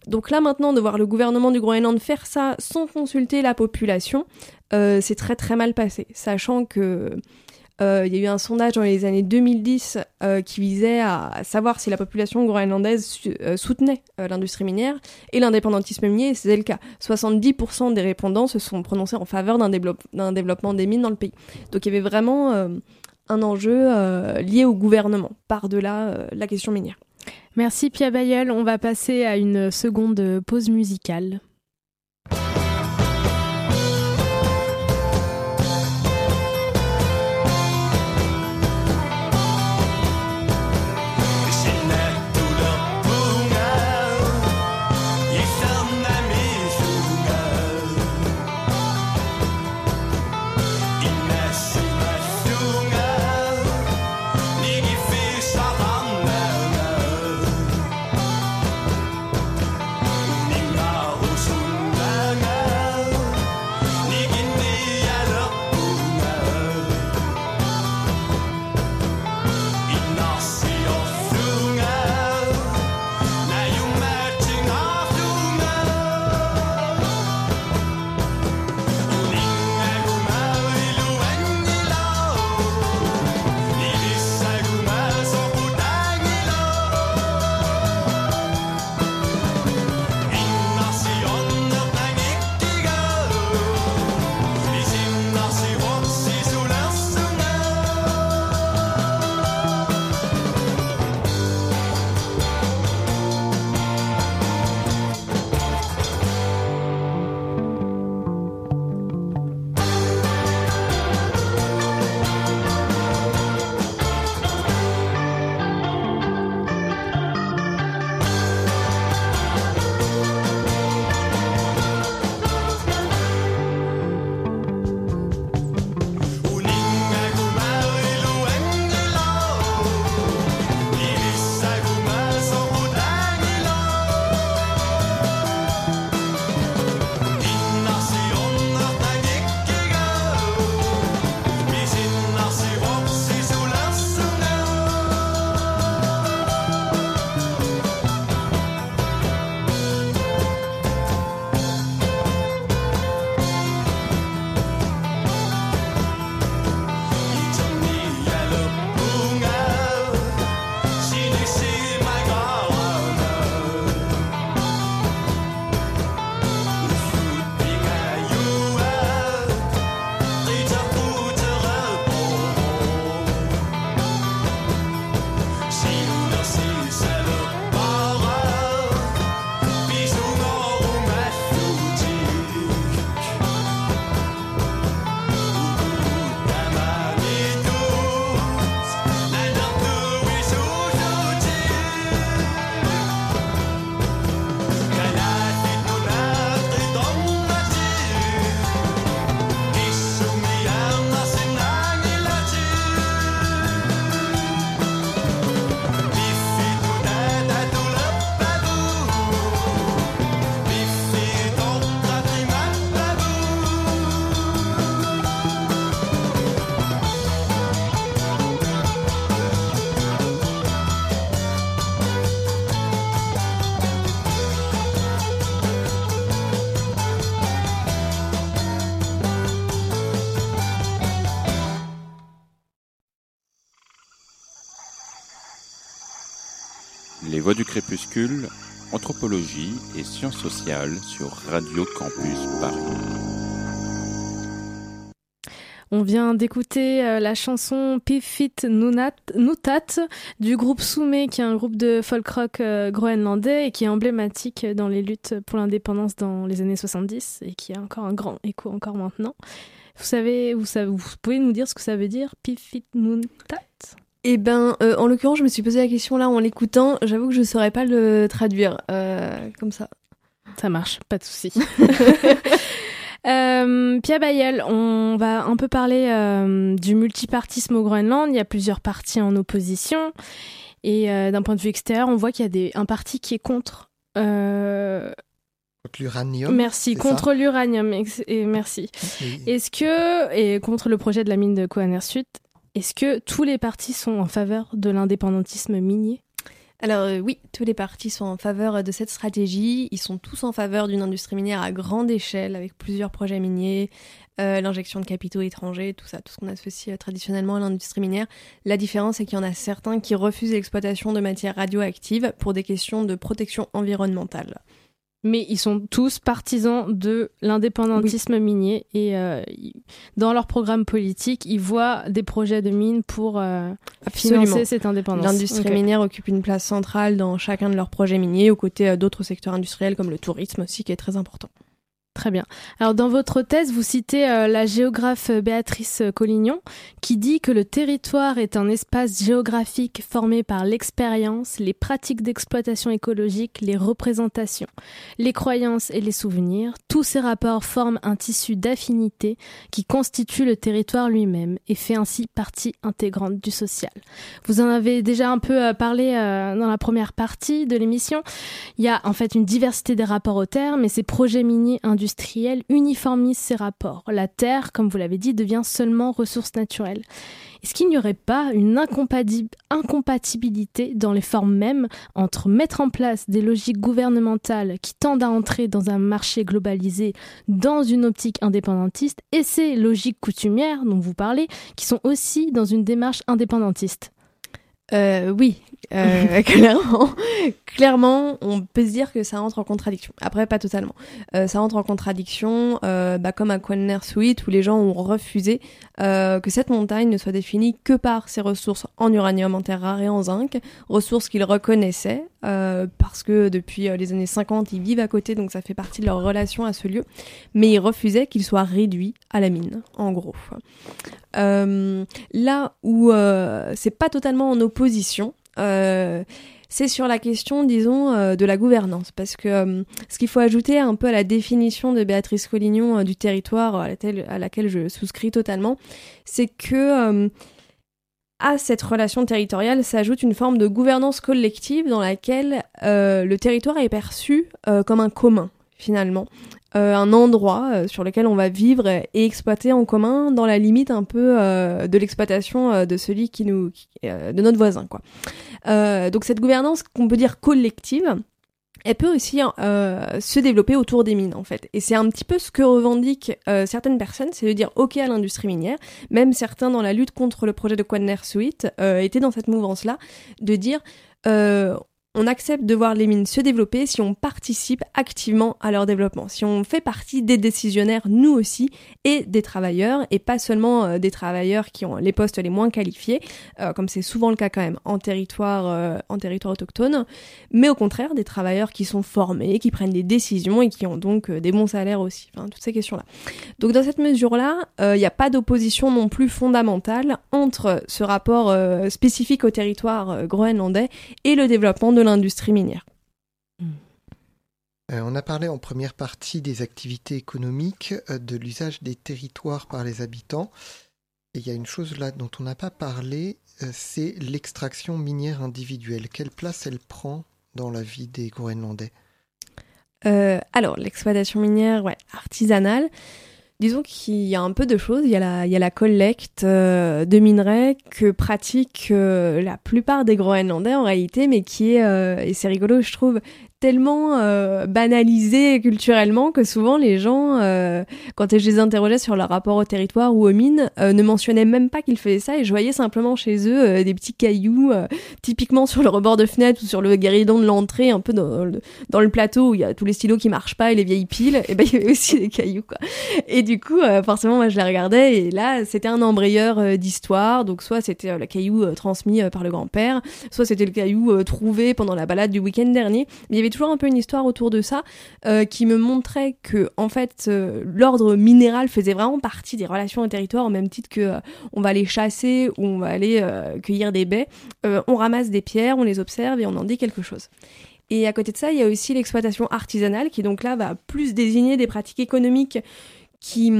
Donc là maintenant, de voir le gouvernement du Groenland faire ça sans consulter la population, euh, c'est très très mal passé, sachant que euh, il y a eu un sondage dans les années 2010 euh, qui visait à savoir si la population groenlandaise soutenait l'industrie minière et l'indépendantisme minier, et c'était le cas. 70% des répondants se sont prononcés en faveur d'un développement des mines dans le pays. Donc il y avait vraiment un enjeu lié au gouvernement, par-delà la question minière. Merci Pia Bayeul. On va passer à une seconde pause musicale. Voix du crépuscule, anthropologie et sciences sociales sur Radio Campus Paris. On vient d'écouter euh, la chanson Pifit Nutat du groupe Soumé, qui est un groupe de folk rock euh, groenlandais et qui est emblématique dans les luttes pour l'indépendance dans les années 70 et qui a encore un grand écho encore maintenant. Vous savez, vous, vous pouvez nous dire ce que ça veut dire, Pifit Nutat eh ben, euh, en l'occurrence, je me suis posé la question là en l'écoutant. J'avoue que je saurais pas le traduire euh, comme ça. Ça marche, pas de souci. euh, Pia Bayel, on va un peu parler euh, du multipartisme au Groenland. Il y a plusieurs partis en opposition. Et d'un point de vue extérieur, on voit qu'il y a des, un parti qui est contre. Contre l'uranium. Merci, contre l'uranium. Et merci. Est-ce que, et contre le projet de la mine de Kohaner Sud, est-ce que tous les partis sont en faveur de l'indépendantisme minier? Alors euh, oui, tous les partis sont en faveur de cette stratégie. Ils sont tous en faveur d'une industrie minière à grande échelle, avec plusieurs projets miniers, euh, l'injection de capitaux étrangers, tout ça, tout ce qu'on associe euh, traditionnellement à l'industrie minière. La différence, c'est qu'il y en a certains qui refusent l'exploitation de matières radioactives pour des questions de protection environnementale. Mais ils sont tous partisans de l'indépendantisme minier et euh, dans leur programme politique, ils voient des projets de mines pour euh, financer cette indépendance. L'industrie minière occupe une place centrale dans chacun de leurs projets miniers, aux côtés euh, d'autres secteurs industriels comme le tourisme aussi, qui est très important. Très bien. Alors dans votre thèse, vous citez euh, la géographe euh, Béatrice Collignon qui dit que le territoire est un espace géographique formé par l'expérience, les pratiques d'exploitation écologique, les représentations, les croyances et les souvenirs. Tous ces rapports forment un tissu d'affinité qui constitue le territoire lui-même et fait ainsi partie intégrante du social. Vous en avez déjà un peu euh, parlé dans la première partie de l'émission. Il y a en fait une diversité des rapports aux terres, mais ces projets miniers industriel uniformise ces rapports. La Terre, comme vous l'avez dit, devient seulement ressource naturelle. Est-ce qu'il n'y aurait pas une incompatibilité dans les formes mêmes entre mettre en place des logiques gouvernementales qui tendent à entrer dans un marché globalisé dans une optique indépendantiste et ces logiques coutumières dont vous parlez qui sont aussi dans une démarche indépendantiste? Euh, oui, euh, clairement, clairement, on peut se dire que ça entre en contradiction. Après, pas totalement. Euh, ça entre en contradiction, bah, comme à Quanner Suite, où les gens ont refusé que cette montagne ne soit définie que par ses ressources en uranium, en terre rare et en zinc, ressources qu'ils reconnaissaient, parce que depuis les années 50, ils vivent à côté, donc ça fait partie de leur relation à ce lieu, mais ils refusaient qu'il soit réduit à la mine, en gros. Là où c'est pas totalement en opposition, euh, c'est sur la question, disons, euh, de la gouvernance. Parce que euh, ce qu'il faut ajouter un peu à la définition de Béatrice Collignon du territoire à laquelle, je souscris totalement, c'est que à cette relation territoriale s'ajoute une forme de gouvernance collective dans laquelle le territoire est perçu comme un commun finalement. Euh, un endroit euh, sur lequel on va vivre et exploiter en commun dans la limite un peu euh, de l'exploitation de celui qui nous de notre voisin quoi. donc cette gouvernance qu'on peut dire collective elle peut aussi se développer autour des mines en fait. Et c'est un petit peu ce que revendiquent certaines personnes, c'est de dire ok à l'industrie minière. Même certains dans la lutte contre le projet de Quadner Suite étaient dans cette mouvance-là, de dire on accepte de voir les mines se développer si on participe activement à leur développement, si on fait partie des décisionnaires, nous aussi, et des travailleurs, et pas seulement euh, des travailleurs qui ont les postes les moins qualifiés, euh, comme c'est souvent le cas quand même en territoire, euh, en territoire autochtone, mais au contraire des travailleurs qui sont formés, qui prennent des décisions et qui ont donc des bons salaires aussi, enfin toutes ces questions-là. Donc dans cette mesure-là, il n'y a pas d'opposition non plus fondamentale entre ce rapport spécifique au territoire groenlandais et le développement de l'industrie minière. Euh, on a parlé en première partie des activités économiques, euh, de l'usage des territoires par les habitants. Et il y a une chose là dont on n'a pas parlé, euh, c'est l'extraction minière individuelle. Quelle place elle prend dans la vie des Groenlandais? Alors, l'exploitation minière ouais, artisanale, Disons qu'il y a un peu de choses. Il y a la, la collecte euh, de minerais que pratiquent euh, la plupart des Groenlandais en réalité, mais qui est, euh, et c'est rigolo, je trouve, tellement euh, banalisé culturellement que souvent les gens, euh, quand je les interrogeais sur leur rapport au territoire ou aux mines, euh, ne mentionnaient même pas qu'ils faisaient ça et je voyais simplement chez eux des petits cailloux, typiquement sur le rebord de fenêtre ou sur le guéridon de l'entrée, un peu dans le, dans le, plateau où il y a tous les stylos qui marchent pas et les vieilles piles, et ben il y avait aussi des cailloux quoi. Et du coup, forcément, moi je les regardais et là c'était un embrayeur d'histoire, donc soit c'était le caillou transmis par le grand-père, soit c'était le caillou trouvé pendant la balade du week-end dernier, mais il y avait toujours un peu une histoire autour de ça euh, qui me montrait que en fait euh, l'ordre minéral faisait vraiment partie des relations au territoire au même titre que euh, on va aller chasser ou on va aller cueillir des baies, on ramasse des pierres, on les observe et on en dit quelque chose. Et à côté de ça, il y a aussi l'exploitation artisanale qui donc là va plus désigner des pratiques économiques qui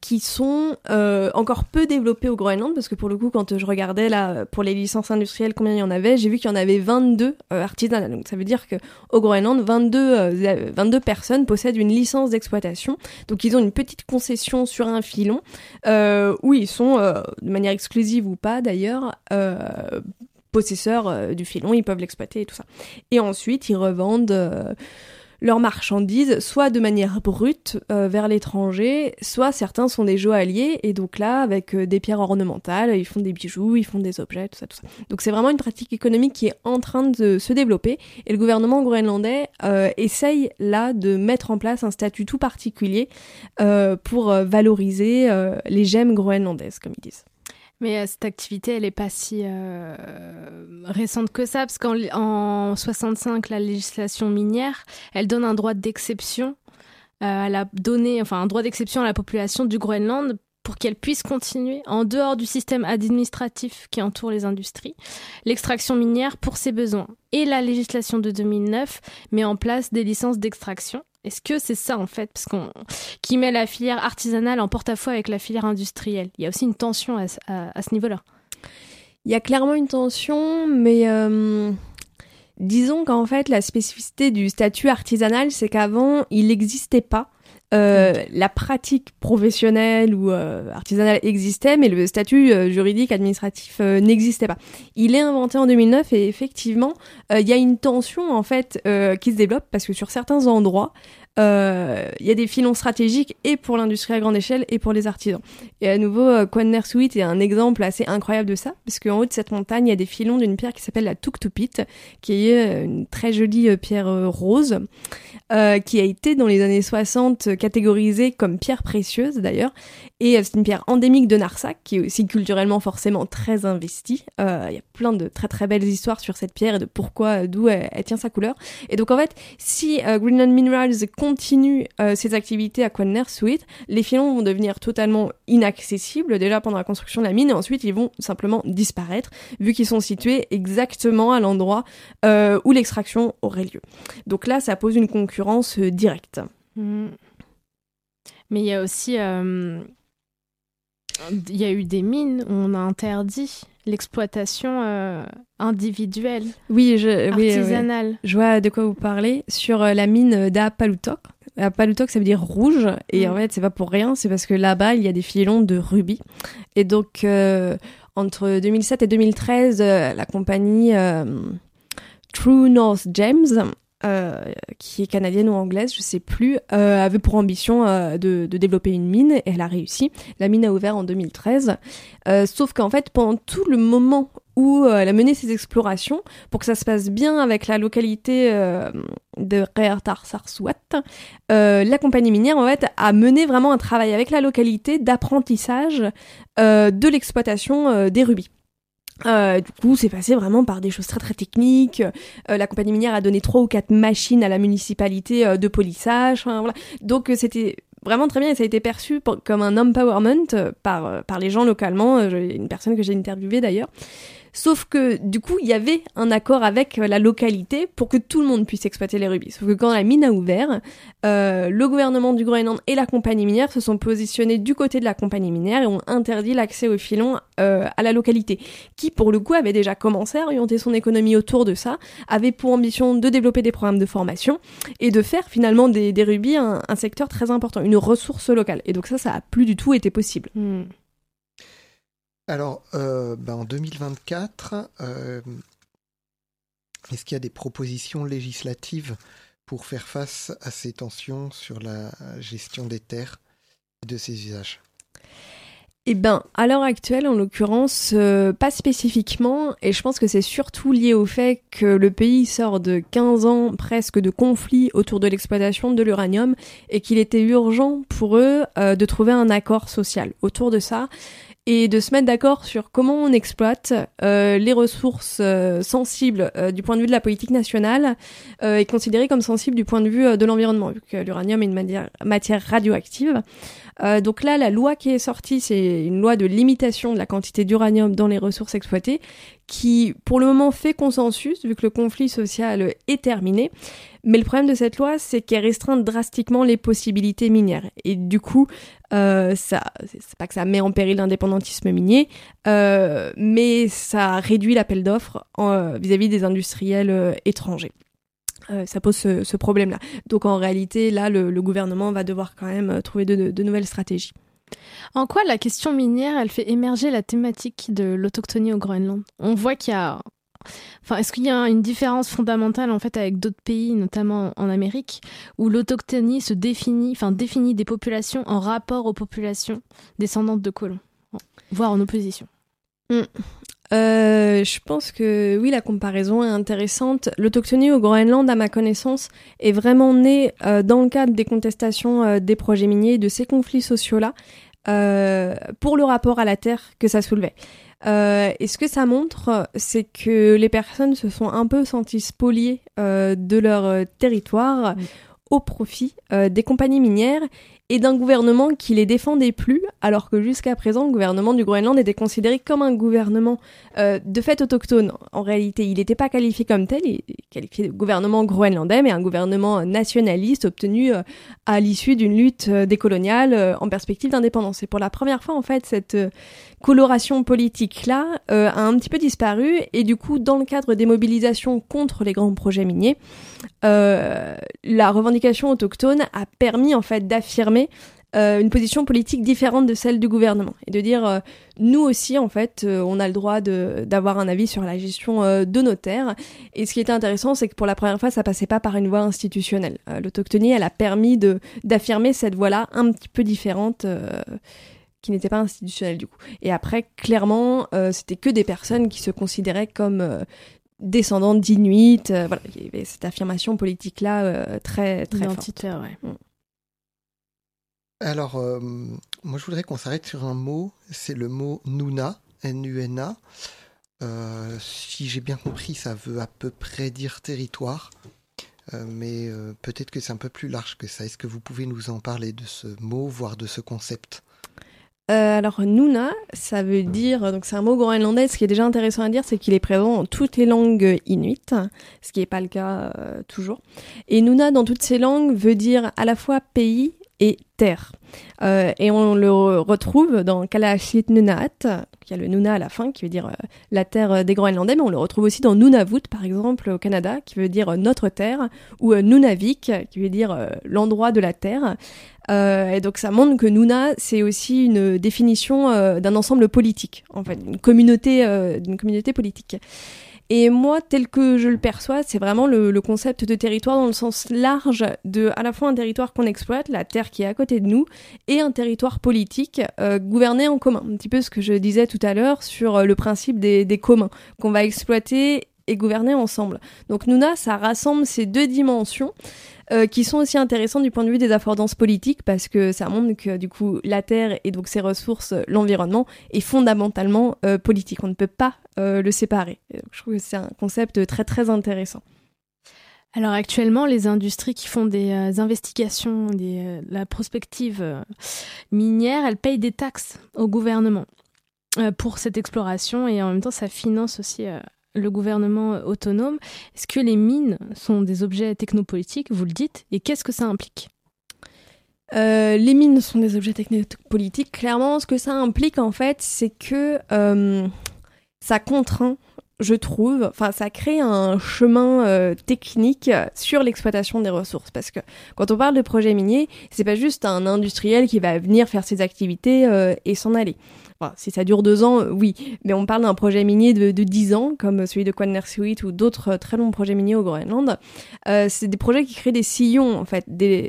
qui sont euh, encore peu développés au Groenland, parce que pour le coup, quand je regardais là pour les licences industrielles combien il y en avait, j'ai vu qu'il y en avait 22 euh, artisanales. Donc ça veut dire que au Groenland, 22, 22 euh, personnes possèdent une licence d'exploitation. Donc ils ont une petite concession sur un filon, où ils sont, de manière exclusive ou pas d'ailleurs, possesseurs du filon, ils peuvent l'exploiter et tout ça. Et ensuite, ils revendent leurs marchandises, soit de manière brute euh, vers l'étranger, soit certains sont des joailliers, et donc là, avec euh, des pierres ornementales, ils font des bijoux, ils font des objets, tout ça, tout ça. Donc c'est vraiment une pratique économique qui est en train de se développer, et le gouvernement groenlandais euh, essaye là de mettre en place un statut tout particulier pour valoriser les gemmes groenlandaises, comme ils disent. Mais cette activité, elle n'est pas si récente que ça, parce qu'en 65, la législation minière, elle donne un droit d'exception euh, elle a donné enfin un droit d'exception à la population du Groenland pour qu'elle puisse continuer en dehors du système administratif qui entoure les industries, l'extraction minière pour ses besoins. Et la législation de 2009 met en place des licences d'extraction. Est-ce que c'est ça en fait, parce qu'on qui met la filière artisanale en porte-à-faux avec la filière industrielle? Il y a aussi une tension à, ce niveau-là. Il y a clairement une tension, mais euh, Disons qu'en fait, la spécificité du statut artisanal, c'est qu'avant, il n'existait pas. Euh, la pratique professionnelle ou euh, artisanale existait, mais le statut euh, juridique administratif n'existait pas. Il est inventé en 2009 et effectivement, il y a une tension en fait qui se développe parce que sur certains endroits, il euh, y a des filons stratégiques et pour l'industrie à grande échelle et pour les artisans. Et à nouveau, euh, Suite est un exemple assez incroyable de ça, parce qu'en haut de cette montagne, il y a des filons d'une pierre qui s'appelle la Tuktupit, qui est euh, une très jolie pierre rose, qui a été dans les années 60 catégorisée comme pierre précieuse d'ailleurs, et c'est une pierre endémique de Narsak, qui est aussi culturellement forcément très investie. Il y a plein de très très belles histoires sur cette pierre et de pourquoi, d'où elle, elle, tient sa couleur. Et donc en fait, si Greenland Minerals continue euh, ses activités à Suite, les filons vont devenir totalement inaccessibles déjà pendant la construction de la mine et ensuite ils vont simplement disparaître vu qu'ils sont situés exactement à l'endroit euh, où l'extraction aurait lieu. Donc là, ça pose une concurrence euh, directe. Hmm. Mais il y a aussi... il y a eu des mines où on a interdit l'exploitation individuelle, oui, je, artisanale. Je vois de quoi vous parlez. Sur euh, la mine d'Apalutok. Apalutok, ça veut dire rouge. Et mm. en fait, c'est pas pour rien. C'est parce que là-bas, il y a des filons de rubis. Et donc, euh, entre 2007 et 2013, euh, la compagnie True North Gems euh, qui est canadienne ou anglaise, je sais plus, euh, avait pour ambition euh, de, développer une mine et elle a réussi. La mine a ouvert en 2013. sauf qu'en fait, pendant tout le moment où elle a mené ses explorations, pour que ça se passe bien avec la localité de Reartar Sarswat, la compagnie minière en fait a mené vraiment un travail avec la localité d'apprentissage de l'exploitation des rubis. Euh, du coup, c'est passé vraiment par des choses très très techniques. Euh, la compagnie minière a donné trois ou quatre machines à la municipalité euh, de polissage. voilà. Donc c'était vraiment très bien et ça a été perçu comme un empowerment par, par les gens localement. une personne que j'ai interviewée d'ailleurs. Sauf que du coup, il y avait un accord avec euh, la localité pour que tout le monde puisse exploiter les rubis. Sauf que quand la mine a ouvert, euh, le gouvernement du Groenland et la compagnie minière se sont positionnés du côté de la compagnie minière et ont interdit l'accès aux filons euh, à la localité, qui pour le coup avait déjà commencé à orienter son économie autour de ça, avait pour ambition de développer des programmes de formation et de faire finalement des, rubis un, secteur très important, une ressource locale. Et donc ça, ça a plus du tout été possible. Hmm. Alors, euh, ben, en 2024, euh, est-ce qu'il y a des propositions législatives pour faire face à ces tensions sur la gestion des terres et de ses usages? Eh bien, à l'heure actuelle, en l'occurrence, euh, pas spécifiquement, et je pense que c'est surtout lié au fait que le pays sort de 15 ans presque de conflits autour de l'exploitation de l'uranium, et qu'il était urgent pour eux de trouver un accord social. Autour de ça et de se mettre d'accord sur comment on exploite euh, les ressources euh, sensibles euh, du point de vue de la politique nationale et considérées comme sensibles du point de vue de l'environnement, vu que l'uranium est une matière radioactive. donc là, la loi qui est sortie, c'est une loi de limitation de la quantité d'uranium dans les ressources exploitées, qui pour le moment fait consensus, vu que le conflit social est terminé. Mais le problème de cette loi, c'est qu'elle restreint drastiquement les possibilités minières. Et du coup, euh, ça, c'est pas que ça met en péril l'indépendantisme minier, euh, mais ça réduit l'appel d'offres euh, vis-à-vis des industriels étrangers. Ça pose ce, problème-là. Donc en réalité, là, le, le, gouvernement va devoir quand même trouver de, de nouvelles stratégies. En quoi la question minière, elle fait émerger la thématique de l'autochtonie au Groenland? On voit qu'il y a Enfin, est-ce qu'il y a une différence fondamentale en fait avec d'autres pays, notamment en Amérique, où l'autochtonie se définit, des populations en rapport aux populations descendantes de colons, voire en opposition? Mm. Euh, je pense que oui, la comparaison est intéressante. L'autochtonie au Groenland, à ma connaissance, est vraiment née euh, dans le cadre des contestations euh, des projets miniers, de ces conflits sociaux-là, pour le rapport à la terre que ça soulevait. Et ce que ça montre, c'est que les personnes se sont un peu senties spoliées de leur territoire au profit des compagnies minières et d'un gouvernement qui les défendait plus, alors que jusqu'à présent, le gouvernement du Groenland était considéré comme un gouvernement euh, de fait autochtone. En réalité, il n'était pas qualifié comme tel, il est qualifié de gouvernement groenlandais, mais un gouvernement nationaliste obtenu euh, à l'issue d'une lutte euh, décoloniale en perspective d'indépendance. Et pour la première fois, en fait, cette coloration politique-là a un petit peu disparu, et du coup, dans le cadre des mobilisations contre les grands projets miniers, la revendication autochtone a permis, en fait, d'affirmer euh, une position politique différente de celle du gouvernement. Et de dire euh, nous aussi en fait euh, on a le droit d'avoir un avis sur la gestion de nos terres. Et ce qui était intéressant c'est que pour la première fois ça passait pas par une voie institutionnelle. L'autochtonie elle a permis de d'affirmer cette voie là un petit peu différente qui n'était pas institutionnelle du coup et après clairement c'était que des personnes qui se considéraient comme descendantes d'Inuits voilà il y avait cette affirmation politique là très très identitaire forte. ouais. Mm. Alors, euh, moi je voudrais qu'on s'arrête sur un mot, c'est le mot Nuna, N-U-N-A. Euh, si j'ai bien compris, ça veut à peu près dire territoire, euh, mais peut-être que c'est un peu plus large que ça. Est-ce que vous pouvez nous en parler de ce mot, voire de ce concept? Alors Nuna, ça veut dire donc c'est un mot groenlandais. Ce qui est déjà intéressant à dire, c'est qu'il est présent dans toutes les langues inuites, ce qui n'est pas le cas toujours. Et Nuna dans toutes ces langues veut dire à la fois pays et terre. Euh, et on le retrouve dans Kalaallit Nunaat, y a le Nuna à la fin qui veut dire euh, la terre des Groenlandais, mais on le retrouve aussi dans Nunavut par exemple au Canada qui veut dire notre terre, ou euh, Nunavik qui veut dire l'endroit de la terre. et donc ça montre que Nuna c'est aussi une définition d'un ensemble politique, en fait, une communauté, d'une communauté politique. Et moi, tel que je le perçois, c'est vraiment le, concept de territoire dans le sens large de à la fois un territoire qu'on exploite, la terre qui est à côté de nous, et un territoire politique euh, gouverné en commun. Un petit peu ce que je disais tout à l'heure sur euh, le principe des, des communs qu'on va exploiter et gouverner ensemble. Donc Nuna, ça rassemble ces deux dimensions. Euh, qui sont aussi intéressants du point de vue des affordances politiques parce que ça montre que du coup la terre et donc ses ressources, l'environnement est fondamentalement euh, politique. On ne peut pas euh, le séparer. je trouve que c'est un concept très très intéressant. Alors actuellement, les industries qui font des investigations, des, la prospective minière, elles payent des taxes au gouvernement pour cette exploration et en même temps ça finance aussi le gouvernement autonome. Est-ce que les mines sont des objets technopolitiques, vous le dites, et qu'est-ce que ça implique euh, les mines sont des objets technopolitiques. Clairement, ce que ça implique, en fait, c'est que euh, ça contraint, je trouve, enfin, ça crée un chemin euh, technique sur l'exploitation des ressources. Parce que quand on parle de projet minier, c'est pas juste un industriel qui va venir faire ses activités et s'en aller si ça dure deux ans, oui. Mais on parle d'un projet minier de, de 10 ans, comme celui de Quannersuit ou d'autres très longs projets miniers au Groenland. Euh, c'est des projets qui créent des sillons, en fait.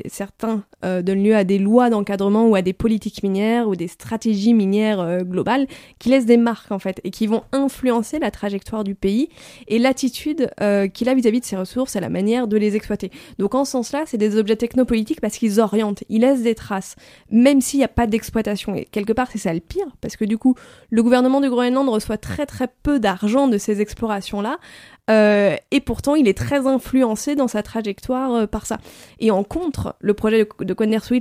Certains euh, donnent lieu à des lois d'encadrement ou à des politiques minières ou des stratégies minières euh, globales qui laissent des marques, en fait, et qui vont influencer la trajectoire du pays et l'attitude euh, qu'il a vis-à-vis de ses ressources et la manière de les exploiter. Donc, en ce sens-là, c'est des objets technopolitiques parce qu'ils orientent, ils laissent des traces, même s'il n'y a pas d'exploitation. Et quelque part, c'est ça le pire, parce que que du coup, le gouvernement du Groenland reçoit très très peu d'argent de ces explorations-là, euh, et pourtant il est très influencé dans sa trajectoire euh, par ça. Et en contre, le projet de, de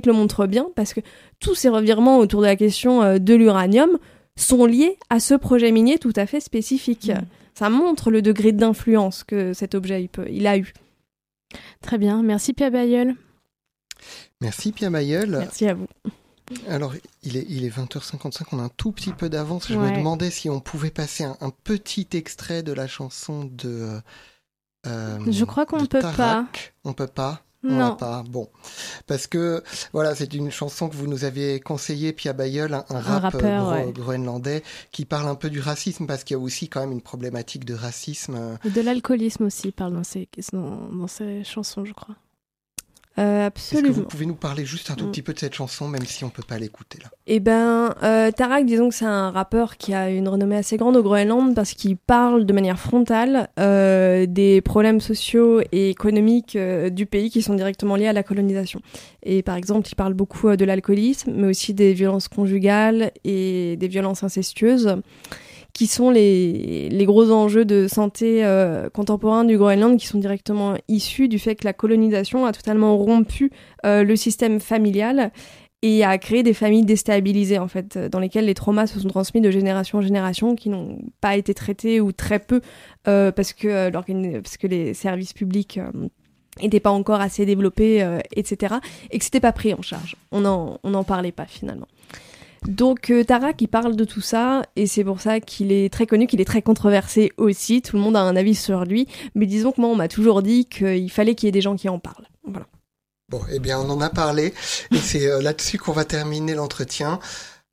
le montre bien, parce que tous ces revirements autour de la question euh, de l'uranium sont liés à ce projet minier tout à fait spécifique. Mmh. Ça montre le degré d'influence que cet objet il, peut, il a eu. Très bien, merci Pierre Bayeul. Merci Pierre Bayeul. Merci à vous. Alors, il est, il est 20h55, on a un tout petit peu d'avance. Je me demandais si on pouvait passer un, petit extrait de la chanson de. Euh, Je crois qu'on ne peut pas. On peut pas? Non. pas. Bon, parce que voilà, c'est une chanson que vous nous aviez conseillée, Pia Bayeul, un, un rap rappeur, euh, gro- ouais. groenlandais, qui parle un peu du racisme, parce qu'il y a aussi quand même une problématique de racisme. euh, Et de l'alcoolisme aussi, parle dans ses, dans, dans ses chansons, je crois. Euh, Est-ce que vous absolument. pouvez nous parler juste un tout Mm. petit peu de cette chanson, même si on peut pas l'écouter là? Eh ben, euh, Tarak, disons que c'est un rappeur qui a une renommée assez grande au Groenland parce qu'il parle de manière frontale euh, des problèmes sociaux et économiques euh, du pays qui sont directement liés à la colonisation. Et par exemple, il parle beaucoup euh, de l'alcoolisme, mais aussi des violences conjugales et des violences incestueuses qui sont les, les gros enjeux de santé euh, contemporains du Groenland qui sont directement issus du fait que la colonisation a totalement rompu euh, le système familial et a créé des familles déstabilisées en fait, dans lesquelles les traumas se sont transmis de génération en génération, qui n'ont pas été traités ou très peu euh, parce que parce que les services publics n'étaient pas encore assez développés, etc. Et que c'était pas pris en charge. On n'en on en parlait pas finalement. Donc euh, Tarak, il parle de tout ça, et c'est pour ça qu'il est très connu, qu'il est très controversé aussi. Tout le monde a un avis sur lui, mais disons que moi, on m'a toujours dit qu'il fallait qu'il y ait des gens qui en parlent. Voilà. Bon, eh bien, on en a parlé, et c'est euh, là-dessus qu'on va terminer l'entretien.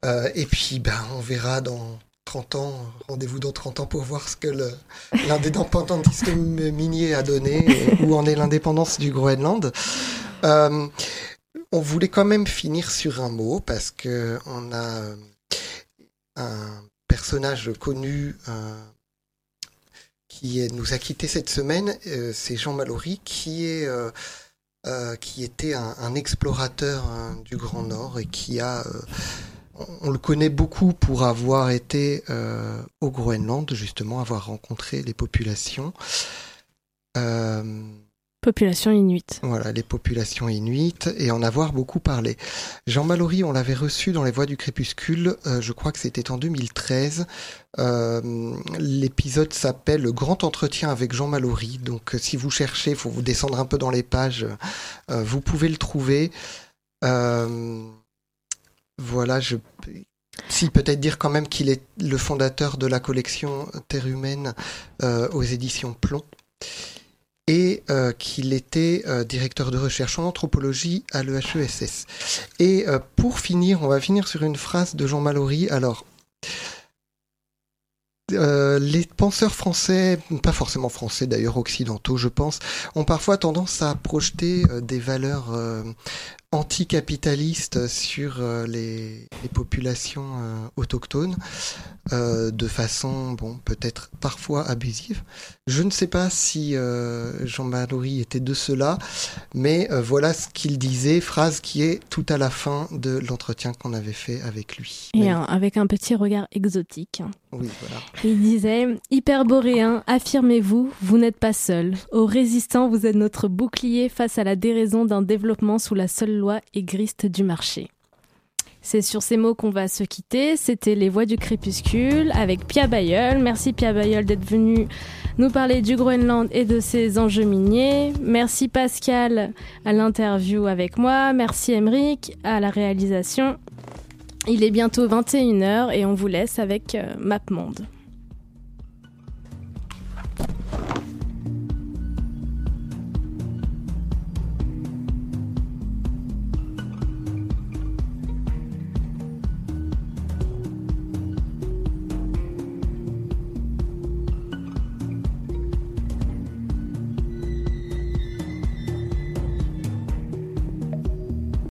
Euh, et puis, ben, on verra dans 30 ans, rendez-vous dans 30 ans pour voir ce que l'indépendantisme minier a donné, et où en est l'indépendance du Groenland. On voulait quand même finir sur un mot, parce que on a euh, un personnage connu euh, qui nous a quitté cette semaine, euh, c'est Jean Mallory, qui est... qui était un, explorateur hein, du Grand Nord et qui a, on, le connaît beaucoup pour avoir été au Groenland, justement, avoir rencontré les populations. Population inuite. voilà, les populations inuites et en avoir beaucoup parlé. Jean Mallory, on l'avait reçu dans Les Voix du Crépuscule, euh, je crois que c'était en 2013. Euh, L'épisode s'appelle Le Grand Entretien avec Jean Mallory. Donc, euh, si vous cherchez, il faut vous descendre un peu dans les pages, vous pouvez le trouver. Voilà, je. Si, peut-être dire quand même qu'il est le fondateur de la collection Terre humaine aux éditions Plomb et euh, qu'il était euh, directeur de recherche en anthropologie à l'EHESS. Et euh, pour finir, on va finir sur une phrase de Jean Mallory. Alors, euh, les penseurs français, pas forcément français d'ailleurs, occidentaux, je pense, ont parfois tendance à projeter euh, des valeurs anticapitalistes sur euh, les, les populations euh, autochtones euh, de façon, bon, peut-être parfois abusive. Je ne sais pas si euh, Jean Mallory était de cela, mais voilà ce qu'il disait, phrase qui est tout à la fin de l'entretien qu'on avait fait avec lui. Et Mais- un- avec un petit regard exotique. oui, voilà. Il disait Hyperboréen, affirmez-vous, vous n'êtes pas seul. Aux résistants, vous êtes notre bouclier face à la déraison d'un développement sous la seule loi égriste du marché. C'est sur ces mots qu'on va se quitter. C'était Les Voix du Crépuscule avec Pia Bayeul. Merci Pia Bayeul d'être venu nous parler du Groenland et de ses enjeux miniers. Merci Pascal à l'interview avec moi. Merci Emeric à la réalisation. Il est bientôt 21h et on vous laisse avec euh, MapMonde.